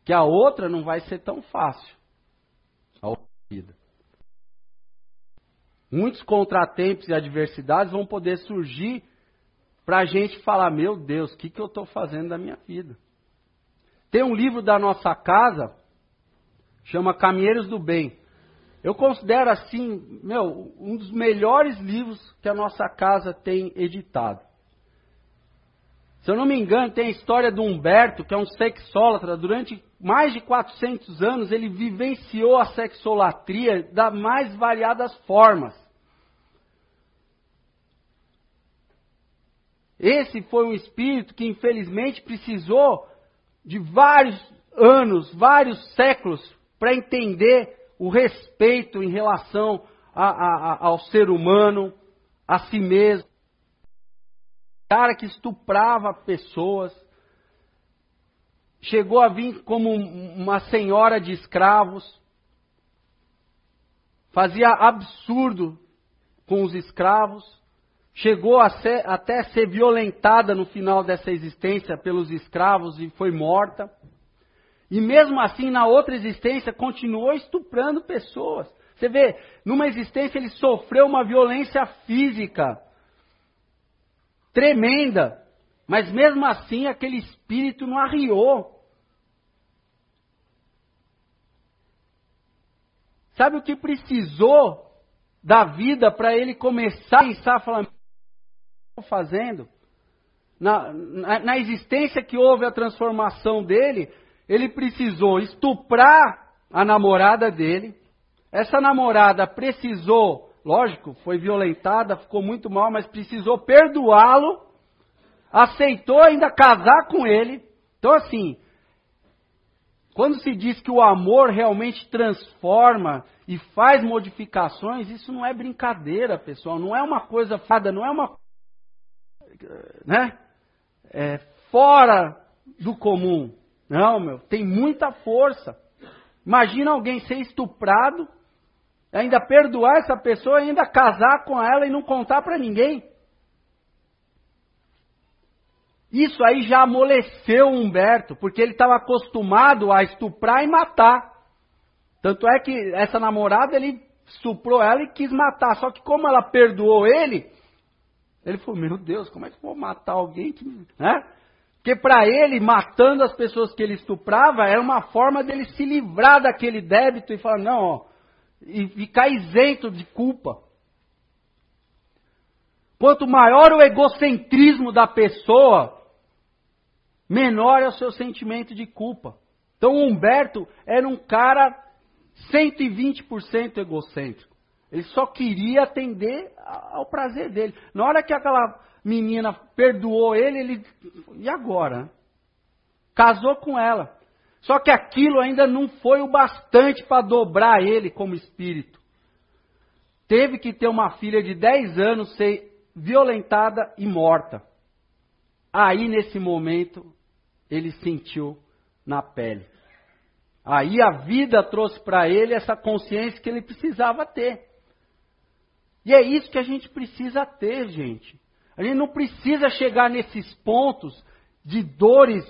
que a outra não vai ser tão fácil. A outra vida. Muitos contratempos e adversidades vão poder surgir para a gente falar: meu Deus, o que, que eu estou fazendo da minha vida? Tem um livro da nossa casa, chama Caminheiros do Bem. Eu considero assim, meu, um dos melhores livros que a nossa casa tem editado. Se eu não me engano, tem a história do Humberto, que é um sexólatra. Durante mais de 400 anos, ele vivenciou a sexolatria das mais variadas formas. Esse foi um espírito que, infelizmente, precisou de vários anos, vários séculos, para entender o respeito em relação a, a, ao ser humano, a si mesmo. Cara que estuprava pessoas, chegou a vir como uma senhora de escravos, fazia absurdo com os escravos, chegou a ser, até ser violentada no final dessa existência pelos escravos e foi morta. E mesmo assim, na outra existência, continuou estuprando pessoas. Você vê, numa existência ele sofreu uma violência física tremenda, mas mesmo assim aquele espírito não arriou. Sabe o que precisou da vida para ele começar a pensar, estou fazendo? Na, na, na existência que houve a transformação dele, ele precisou estuprar a namorada dele. Essa namorada precisou, lógico, foi violentada, ficou muito mal, mas precisou perdoá-lo. Aceitou ainda casar com ele. Então, assim, quando se diz que o amor realmente transforma e faz modificações, isso não é brincadeira, pessoal. Não é uma coisa fada, não é uma. Né? É, fora do comum. Não, meu, tem muita força. Imagina alguém ser estuprado, ainda perdoar essa pessoa, ainda casar com ela e não contar para ninguém. Isso aí já amoleceu o Humberto, porque ele estava acostumado a estuprar e matar. Tanto é que essa namorada, ele estuprou ela e quis matar. Só que como ela perdoou ele, ele falou, meu Deus, como é que eu vou matar alguém que. Né? Porque para ele, matando as pessoas que ele estuprava, era uma forma dele se livrar daquele débito e falar, não, ó, e ficar isento de culpa. Quanto maior o egocentrismo da pessoa, menor é o seu sentimento de culpa. Então Humberto era um cara 120% egocêntrico. Ele só queria atender ao prazer dele. Na hora que aquela menina perdoou ele, ele. E agora? Casou com ela. Só que aquilo ainda não foi o bastante para dobrar ele como espírito. Teve que ter uma filha de 10 anos ser violentada e morta. Aí, nesse momento, ele sentiu na pele. Aí a vida trouxe para ele essa consciência que ele precisava ter. E é isso que a gente precisa ter, gente. A gente não precisa chegar nesses pontos de dores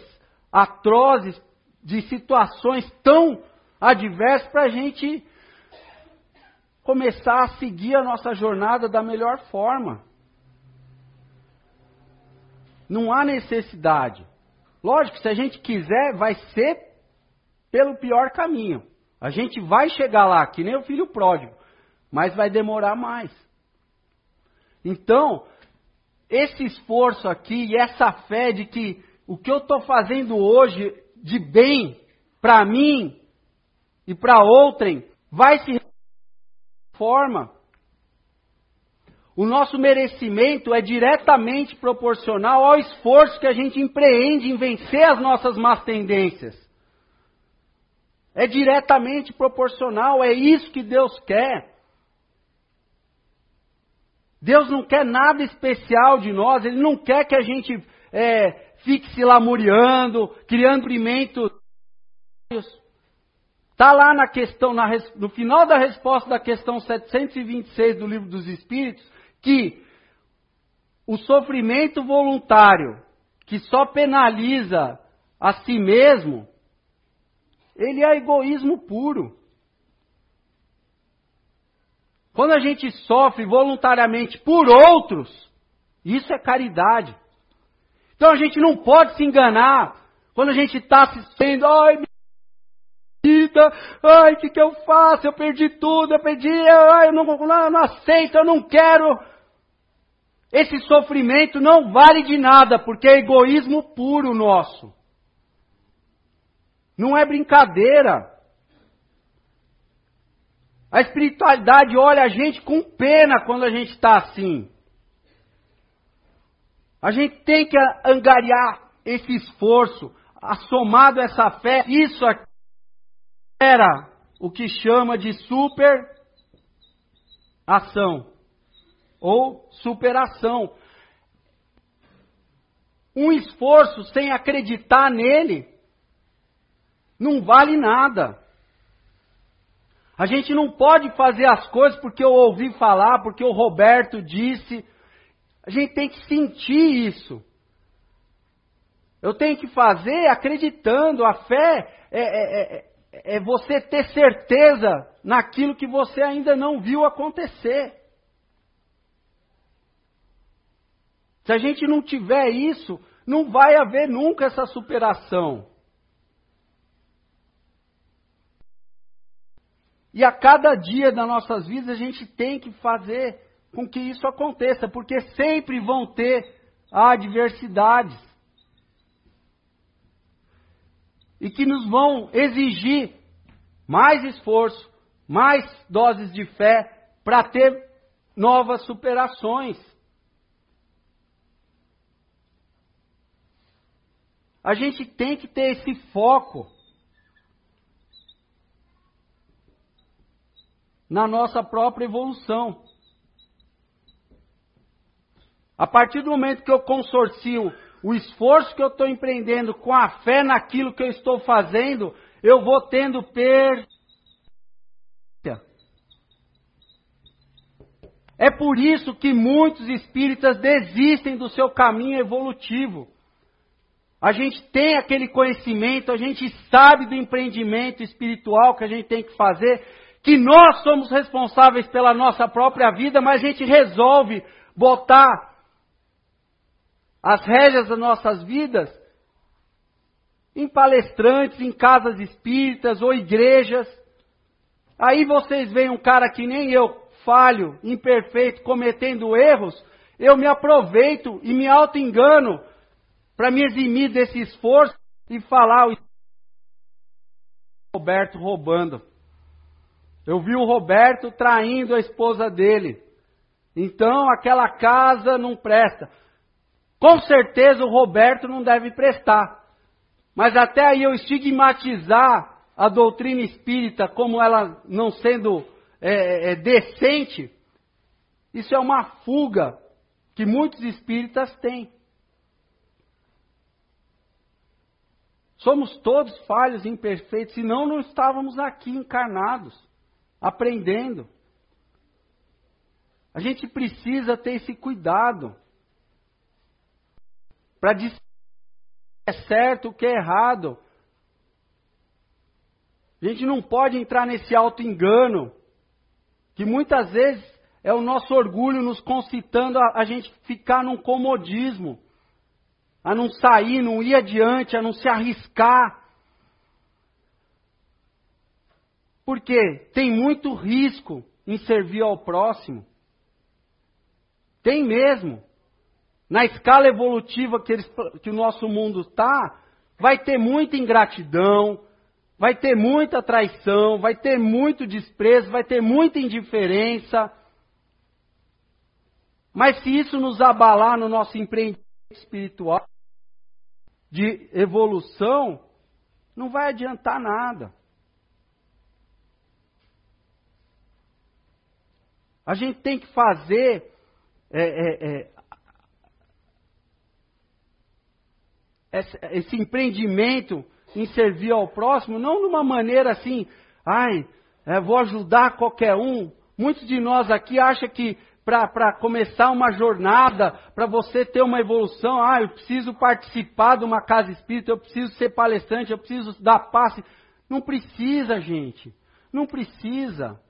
atrozes, de situações tão adversas para a gente começar a seguir a nossa jornada da melhor forma. Não há necessidade. Lógico, se a gente quiser, vai ser pelo pior caminho. A gente vai chegar lá, que nem o filho pródigo, mas vai demorar mais. Então, esse esforço aqui e essa fé de que o que eu estou fazendo hoje de bem para mim e para outrem vai se forma. O nosso merecimento é diretamente proporcional ao esforço que a gente empreende em vencer as nossas más tendências. É diretamente proporcional, é isso que Deus quer. Deus não quer nada especial de nós, Ele não quer que a gente é, fique se lamuriando, criando primentos. Está lá na questão, na, no final da resposta da questão 726 do Livro dos Espíritos, que o sofrimento voluntário, que só penaliza a si mesmo, ele é egoísmo puro. Quando a gente sofre voluntariamente por outros, isso é caridade. Então a gente não pode se enganar quando a gente está se sendo, ai, minha vida, ai, o que, que eu faço? Eu perdi tudo, eu perdi, ai, eu não, não, não aceito, eu não quero. Esse sofrimento não vale de nada, porque é egoísmo puro nosso. Não é brincadeira. A espiritualidade olha a gente com pena quando a gente está assim. A gente tem que angariar esse esforço, assomado a essa fé. Isso era o que chama de super ação ou superação. Um esforço sem acreditar nele não vale nada. A gente não pode fazer as coisas porque eu ouvi falar, porque o Roberto disse. A gente tem que sentir isso. Eu tenho que fazer acreditando. A fé é, é, é, é você ter certeza naquilo que você ainda não viu acontecer. Se a gente não tiver isso, não vai haver nunca essa superação. E a cada dia das nossas vidas a gente tem que fazer com que isso aconteça, porque sempre vão ter adversidades. E que nos vão exigir mais esforço, mais doses de fé para ter novas superações. A gente tem que ter esse foco. Na nossa própria evolução. A partir do momento que eu consorcio o esforço que eu estou empreendendo com a fé naquilo que eu estou fazendo, eu vou tendo per. É por isso que muitos espíritas desistem do seu caminho evolutivo. A gente tem aquele conhecimento, a gente sabe do empreendimento espiritual que a gente tem que fazer, que nós somos responsáveis pela nossa própria vida, mas a gente resolve botar as rédeas das nossas vidas em palestrantes, em casas espíritas ou igrejas. Aí vocês veem um cara que nem eu, falho, imperfeito, cometendo erros, eu me aproveito e me auto-engano para me eximir desse esforço e falar o Roberto roubando. Eu vi o Roberto traindo a esposa dele. Então aquela casa não presta. Com certeza o Roberto não deve prestar. Mas até aí eu estigmatizar a doutrina espírita como ela não sendo é, é, decente, isso é uma fuga que muitos espíritas têm. Somos todos falhos, imperfeitos, senão não estávamos aqui encarnados aprendendo. A gente precisa ter esse cuidado para dizer o que é certo, o que é errado. A gente não pode entrar nesse auto-engano, que muitas vezes é o nosso orgulho nos concitando a, a gente ficar num comodismo, a não sair, não ir adiante, a não se arriscar. Porque tem muito risco em servir ao próximo. Tem mesmo. Na escala evolutiva que, eles, que o nosso mundo está, vai ter muita ingratidão, vai ter muita traição, vai ter muito desprezo, vai ter muita indiferença. Mas se isso nos abalar no nosso empreendimento espiritual, de evolução, não vai adiantar nada. A gente tem que fazer é, é, é, esse, empreendimento em servir ao próximo, não de uma maneira assim, ai, é, vou ajudar qualquer um. Muitos de nós aqui acham que para começar uma jornada, para você ter uma evolução, ah, eu preciso participar de uma casa espírita, eu preciso ser palestrante, eu preciso dar passe. Não precisa, gente. Não precisa.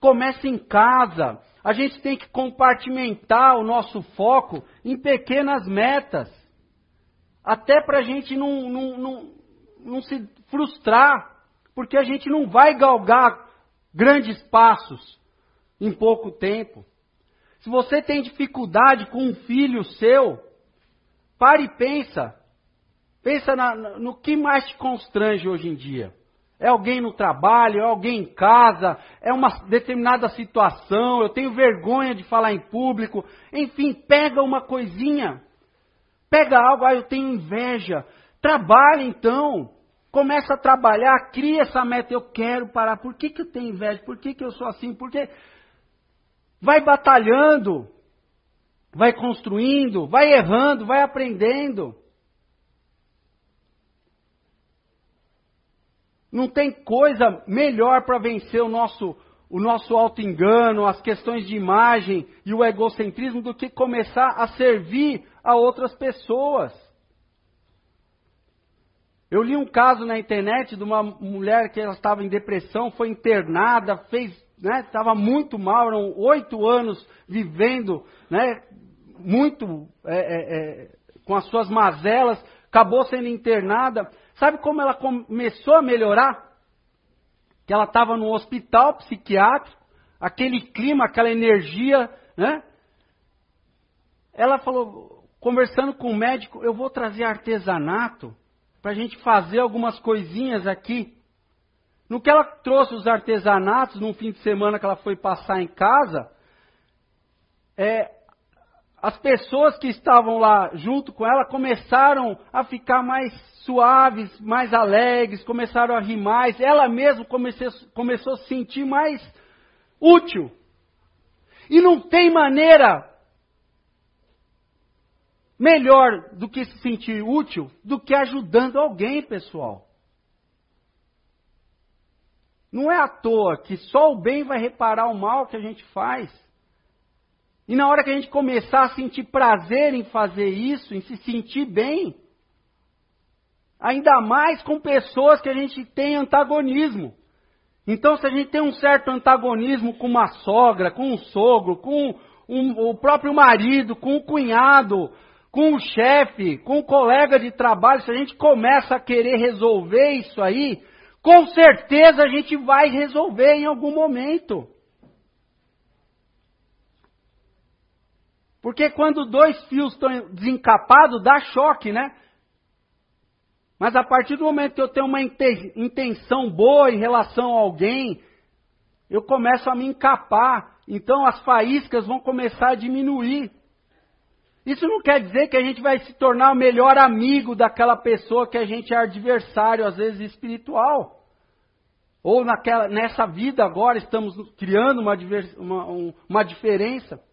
Comece em casa. A gente tem que compartimentar o nosso foco em pequenas metas. Até para a gente não, não, não, não se frustrar, porque a gente não vai galgar grandes passos em pouco tempo. Se você tem dificuldade com um filho seu, pare e pensa. Pensa na, no que mais te constrange hoje em dia. É alguém no trabalho, é alguém em casa, é uma determinada situação, eu tenho vergonha de falar em público. Enfim, pega uma coisinha. Pega algo, ah, eu tenho inveja. Trabalhe então. Começa a trabalhar, cria essa meta. Eu quero parar. Por que, que eu tenho inveja? Por que, que eu sou assim? Porque vai batalhando, vai construindo, vai errando, vai aprendendo. Não tem coisa melhor para vencer o nosso, o nosso auto-engano, as questões de imagem e o egocentrismo do que começar a servir a outras pessoas. Eu li um caso na internet de uma mulher que ela estava em depressão, foi internada, fez, né, estava muito mal, eram oito anos vivendo, né, muito é, é, é, com as suas mazelas, acabou sendo internada. Sabe como ela começou a melhorar? Que ela estava no hospital psiquiátrico, aquele clima, aquela energia, né? Ela falou, conversando com o médico, eu vou trazer artesanato para a gente fazer algumas coisinhas aqui. No que ela trouxe os artesanatos, num fim de semana que ela foi passar em casa, é, as pessoas que estavam lá junto com ela começaram a ficar mais suaves, mais alegres, começaram a rir mais. Ela mesma começou a se sentir mais útil. E não tem maneira melhor do que se sentir útil do que ajudando alguém, pessoal. Não é à toa que só o bem vai reparar o mal que a gente faz. E na hora que a gente começar a sentir prazer em fazer isso, em se sentir bem, ainda mais com pessoas que a gente tem antagonismo. Então, se a gente tem um certo antagonismo com uma sogra, com um sogro, com um, o próprio marido, com o cunhado, com o chefe, com o colega de trabalho, se a gente começa a querer resolver isso aí, com certeza a gente vai resolver em algum momento. Porque quando dois fios estão desencapados, dá choque, né? Mas a partir do momento que eu tenho uma intenção boa em relação a alguém, eu começo a me encapar. Então as faíscas vão começar a diminuir. Isso não quer dizer que a gente vai se tornar o melhor amigo daquela pessoa que a gente é adversário, às vezes espiritual. Ou naquela, nessa vida agora estamos criando uma, uma, uma diferença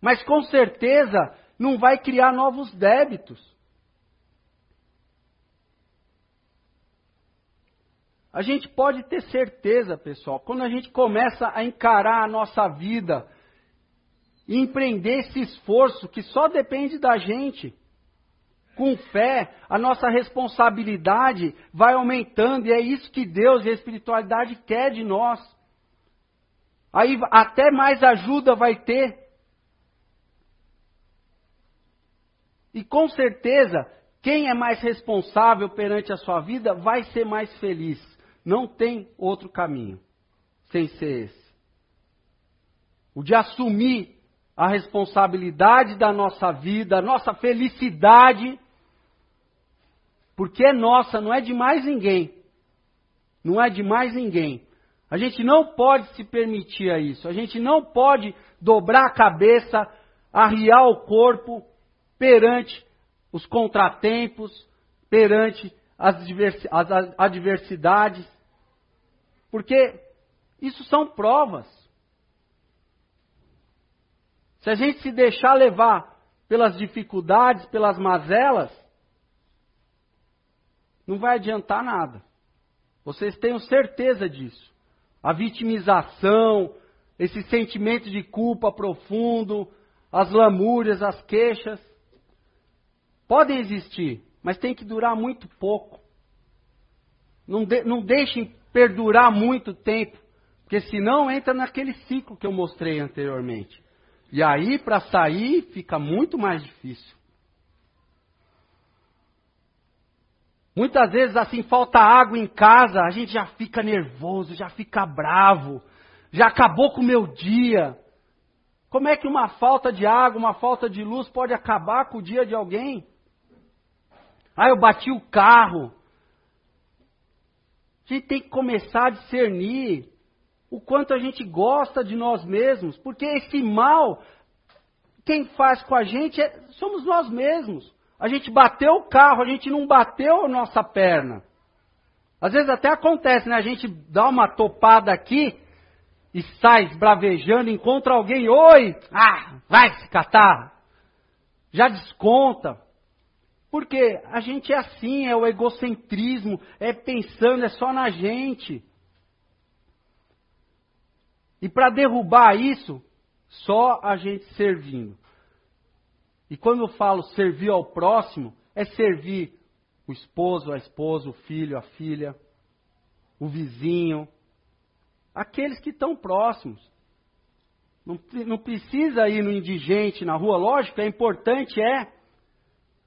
mas com certeza não vai criar novos débitos. A gente pode ter certeza, pessoal, quando a gente começa a encarar a nossa vida e empreender esse esforço que só depende da gente, com fé, a nossa responsabilidade vai aumentando e é isso que Deus e a espiritualidade quer de nós. Aí até mais ajuda vai ter. E com certeza, quem é mais responsável perante a sua vida vai ser mais feliz. Não tem outro caminho sem ser esse. O de assumir a responsabilidade da nossa vida, a nossa felicidade, porque é nossa, não é de mais ninguém. não é de mais ninguém. A gente não pode se permitir a isso. A gente não pode dobrar a cabeça, arriar o corpo perante os contratempos, perante as adversidades. Porque isso são provas. Se a gente se deixar levar pelas dificuldades, pelas mazelas, não vai adiantar nada. Vocês tenham certeza disso. A vitimização, esse sentimento de culpa profundo, as lamúrias, as queixas, podem existir, mas tem que durar muito pouco. Não, de, não deixem perdurar muito tempo, porque senão entra naquele ciclo que eu mostrei anteriormente. E aí, para sair, fica muito mais difícil. Muitas vezes, assim, falta água em casa, a gente já fica nervoso, já fica bravo, já acabou com o meu dia. Como é que uma falta de água, uma falta de luz pode acabar com o dia de alguém? Ah, eu bati o carro. A gente tem que começar a discernir o quanto a gente gosta de nós mesmos, porque esse mal, quem faz com a gente é, somos nós mesmos. A gente bateu o carro, a gente não bateu a nossa perna. Às vezes até acontece, né? A gente dá uma topada aqui e sai esbravejando, encontra alguém, oi, ah, vai se catar. Já desconta. Porque a gente é assim, é o egocentrismo, é pensando, é só na gente. E para derrubar isso, só a gente servindo. E quando eu falo servir ao próximo, é servir o esposo, a esposa, o filho, a filha, o vizinho, aqueles que estão próximos. Não, não precisa ir no indigente na rua, lógico, é importante, é.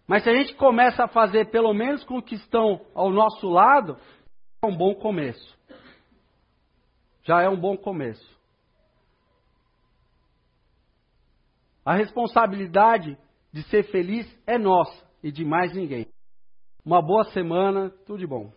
Mas se a gente começa a fazer pelo menos com os que estão ao nosso lado, é um bom começo. Já é um bom começo. A responsabilidade de ser feliz é nossa e de mais ninguém. Uma boa semana, tudo de bom.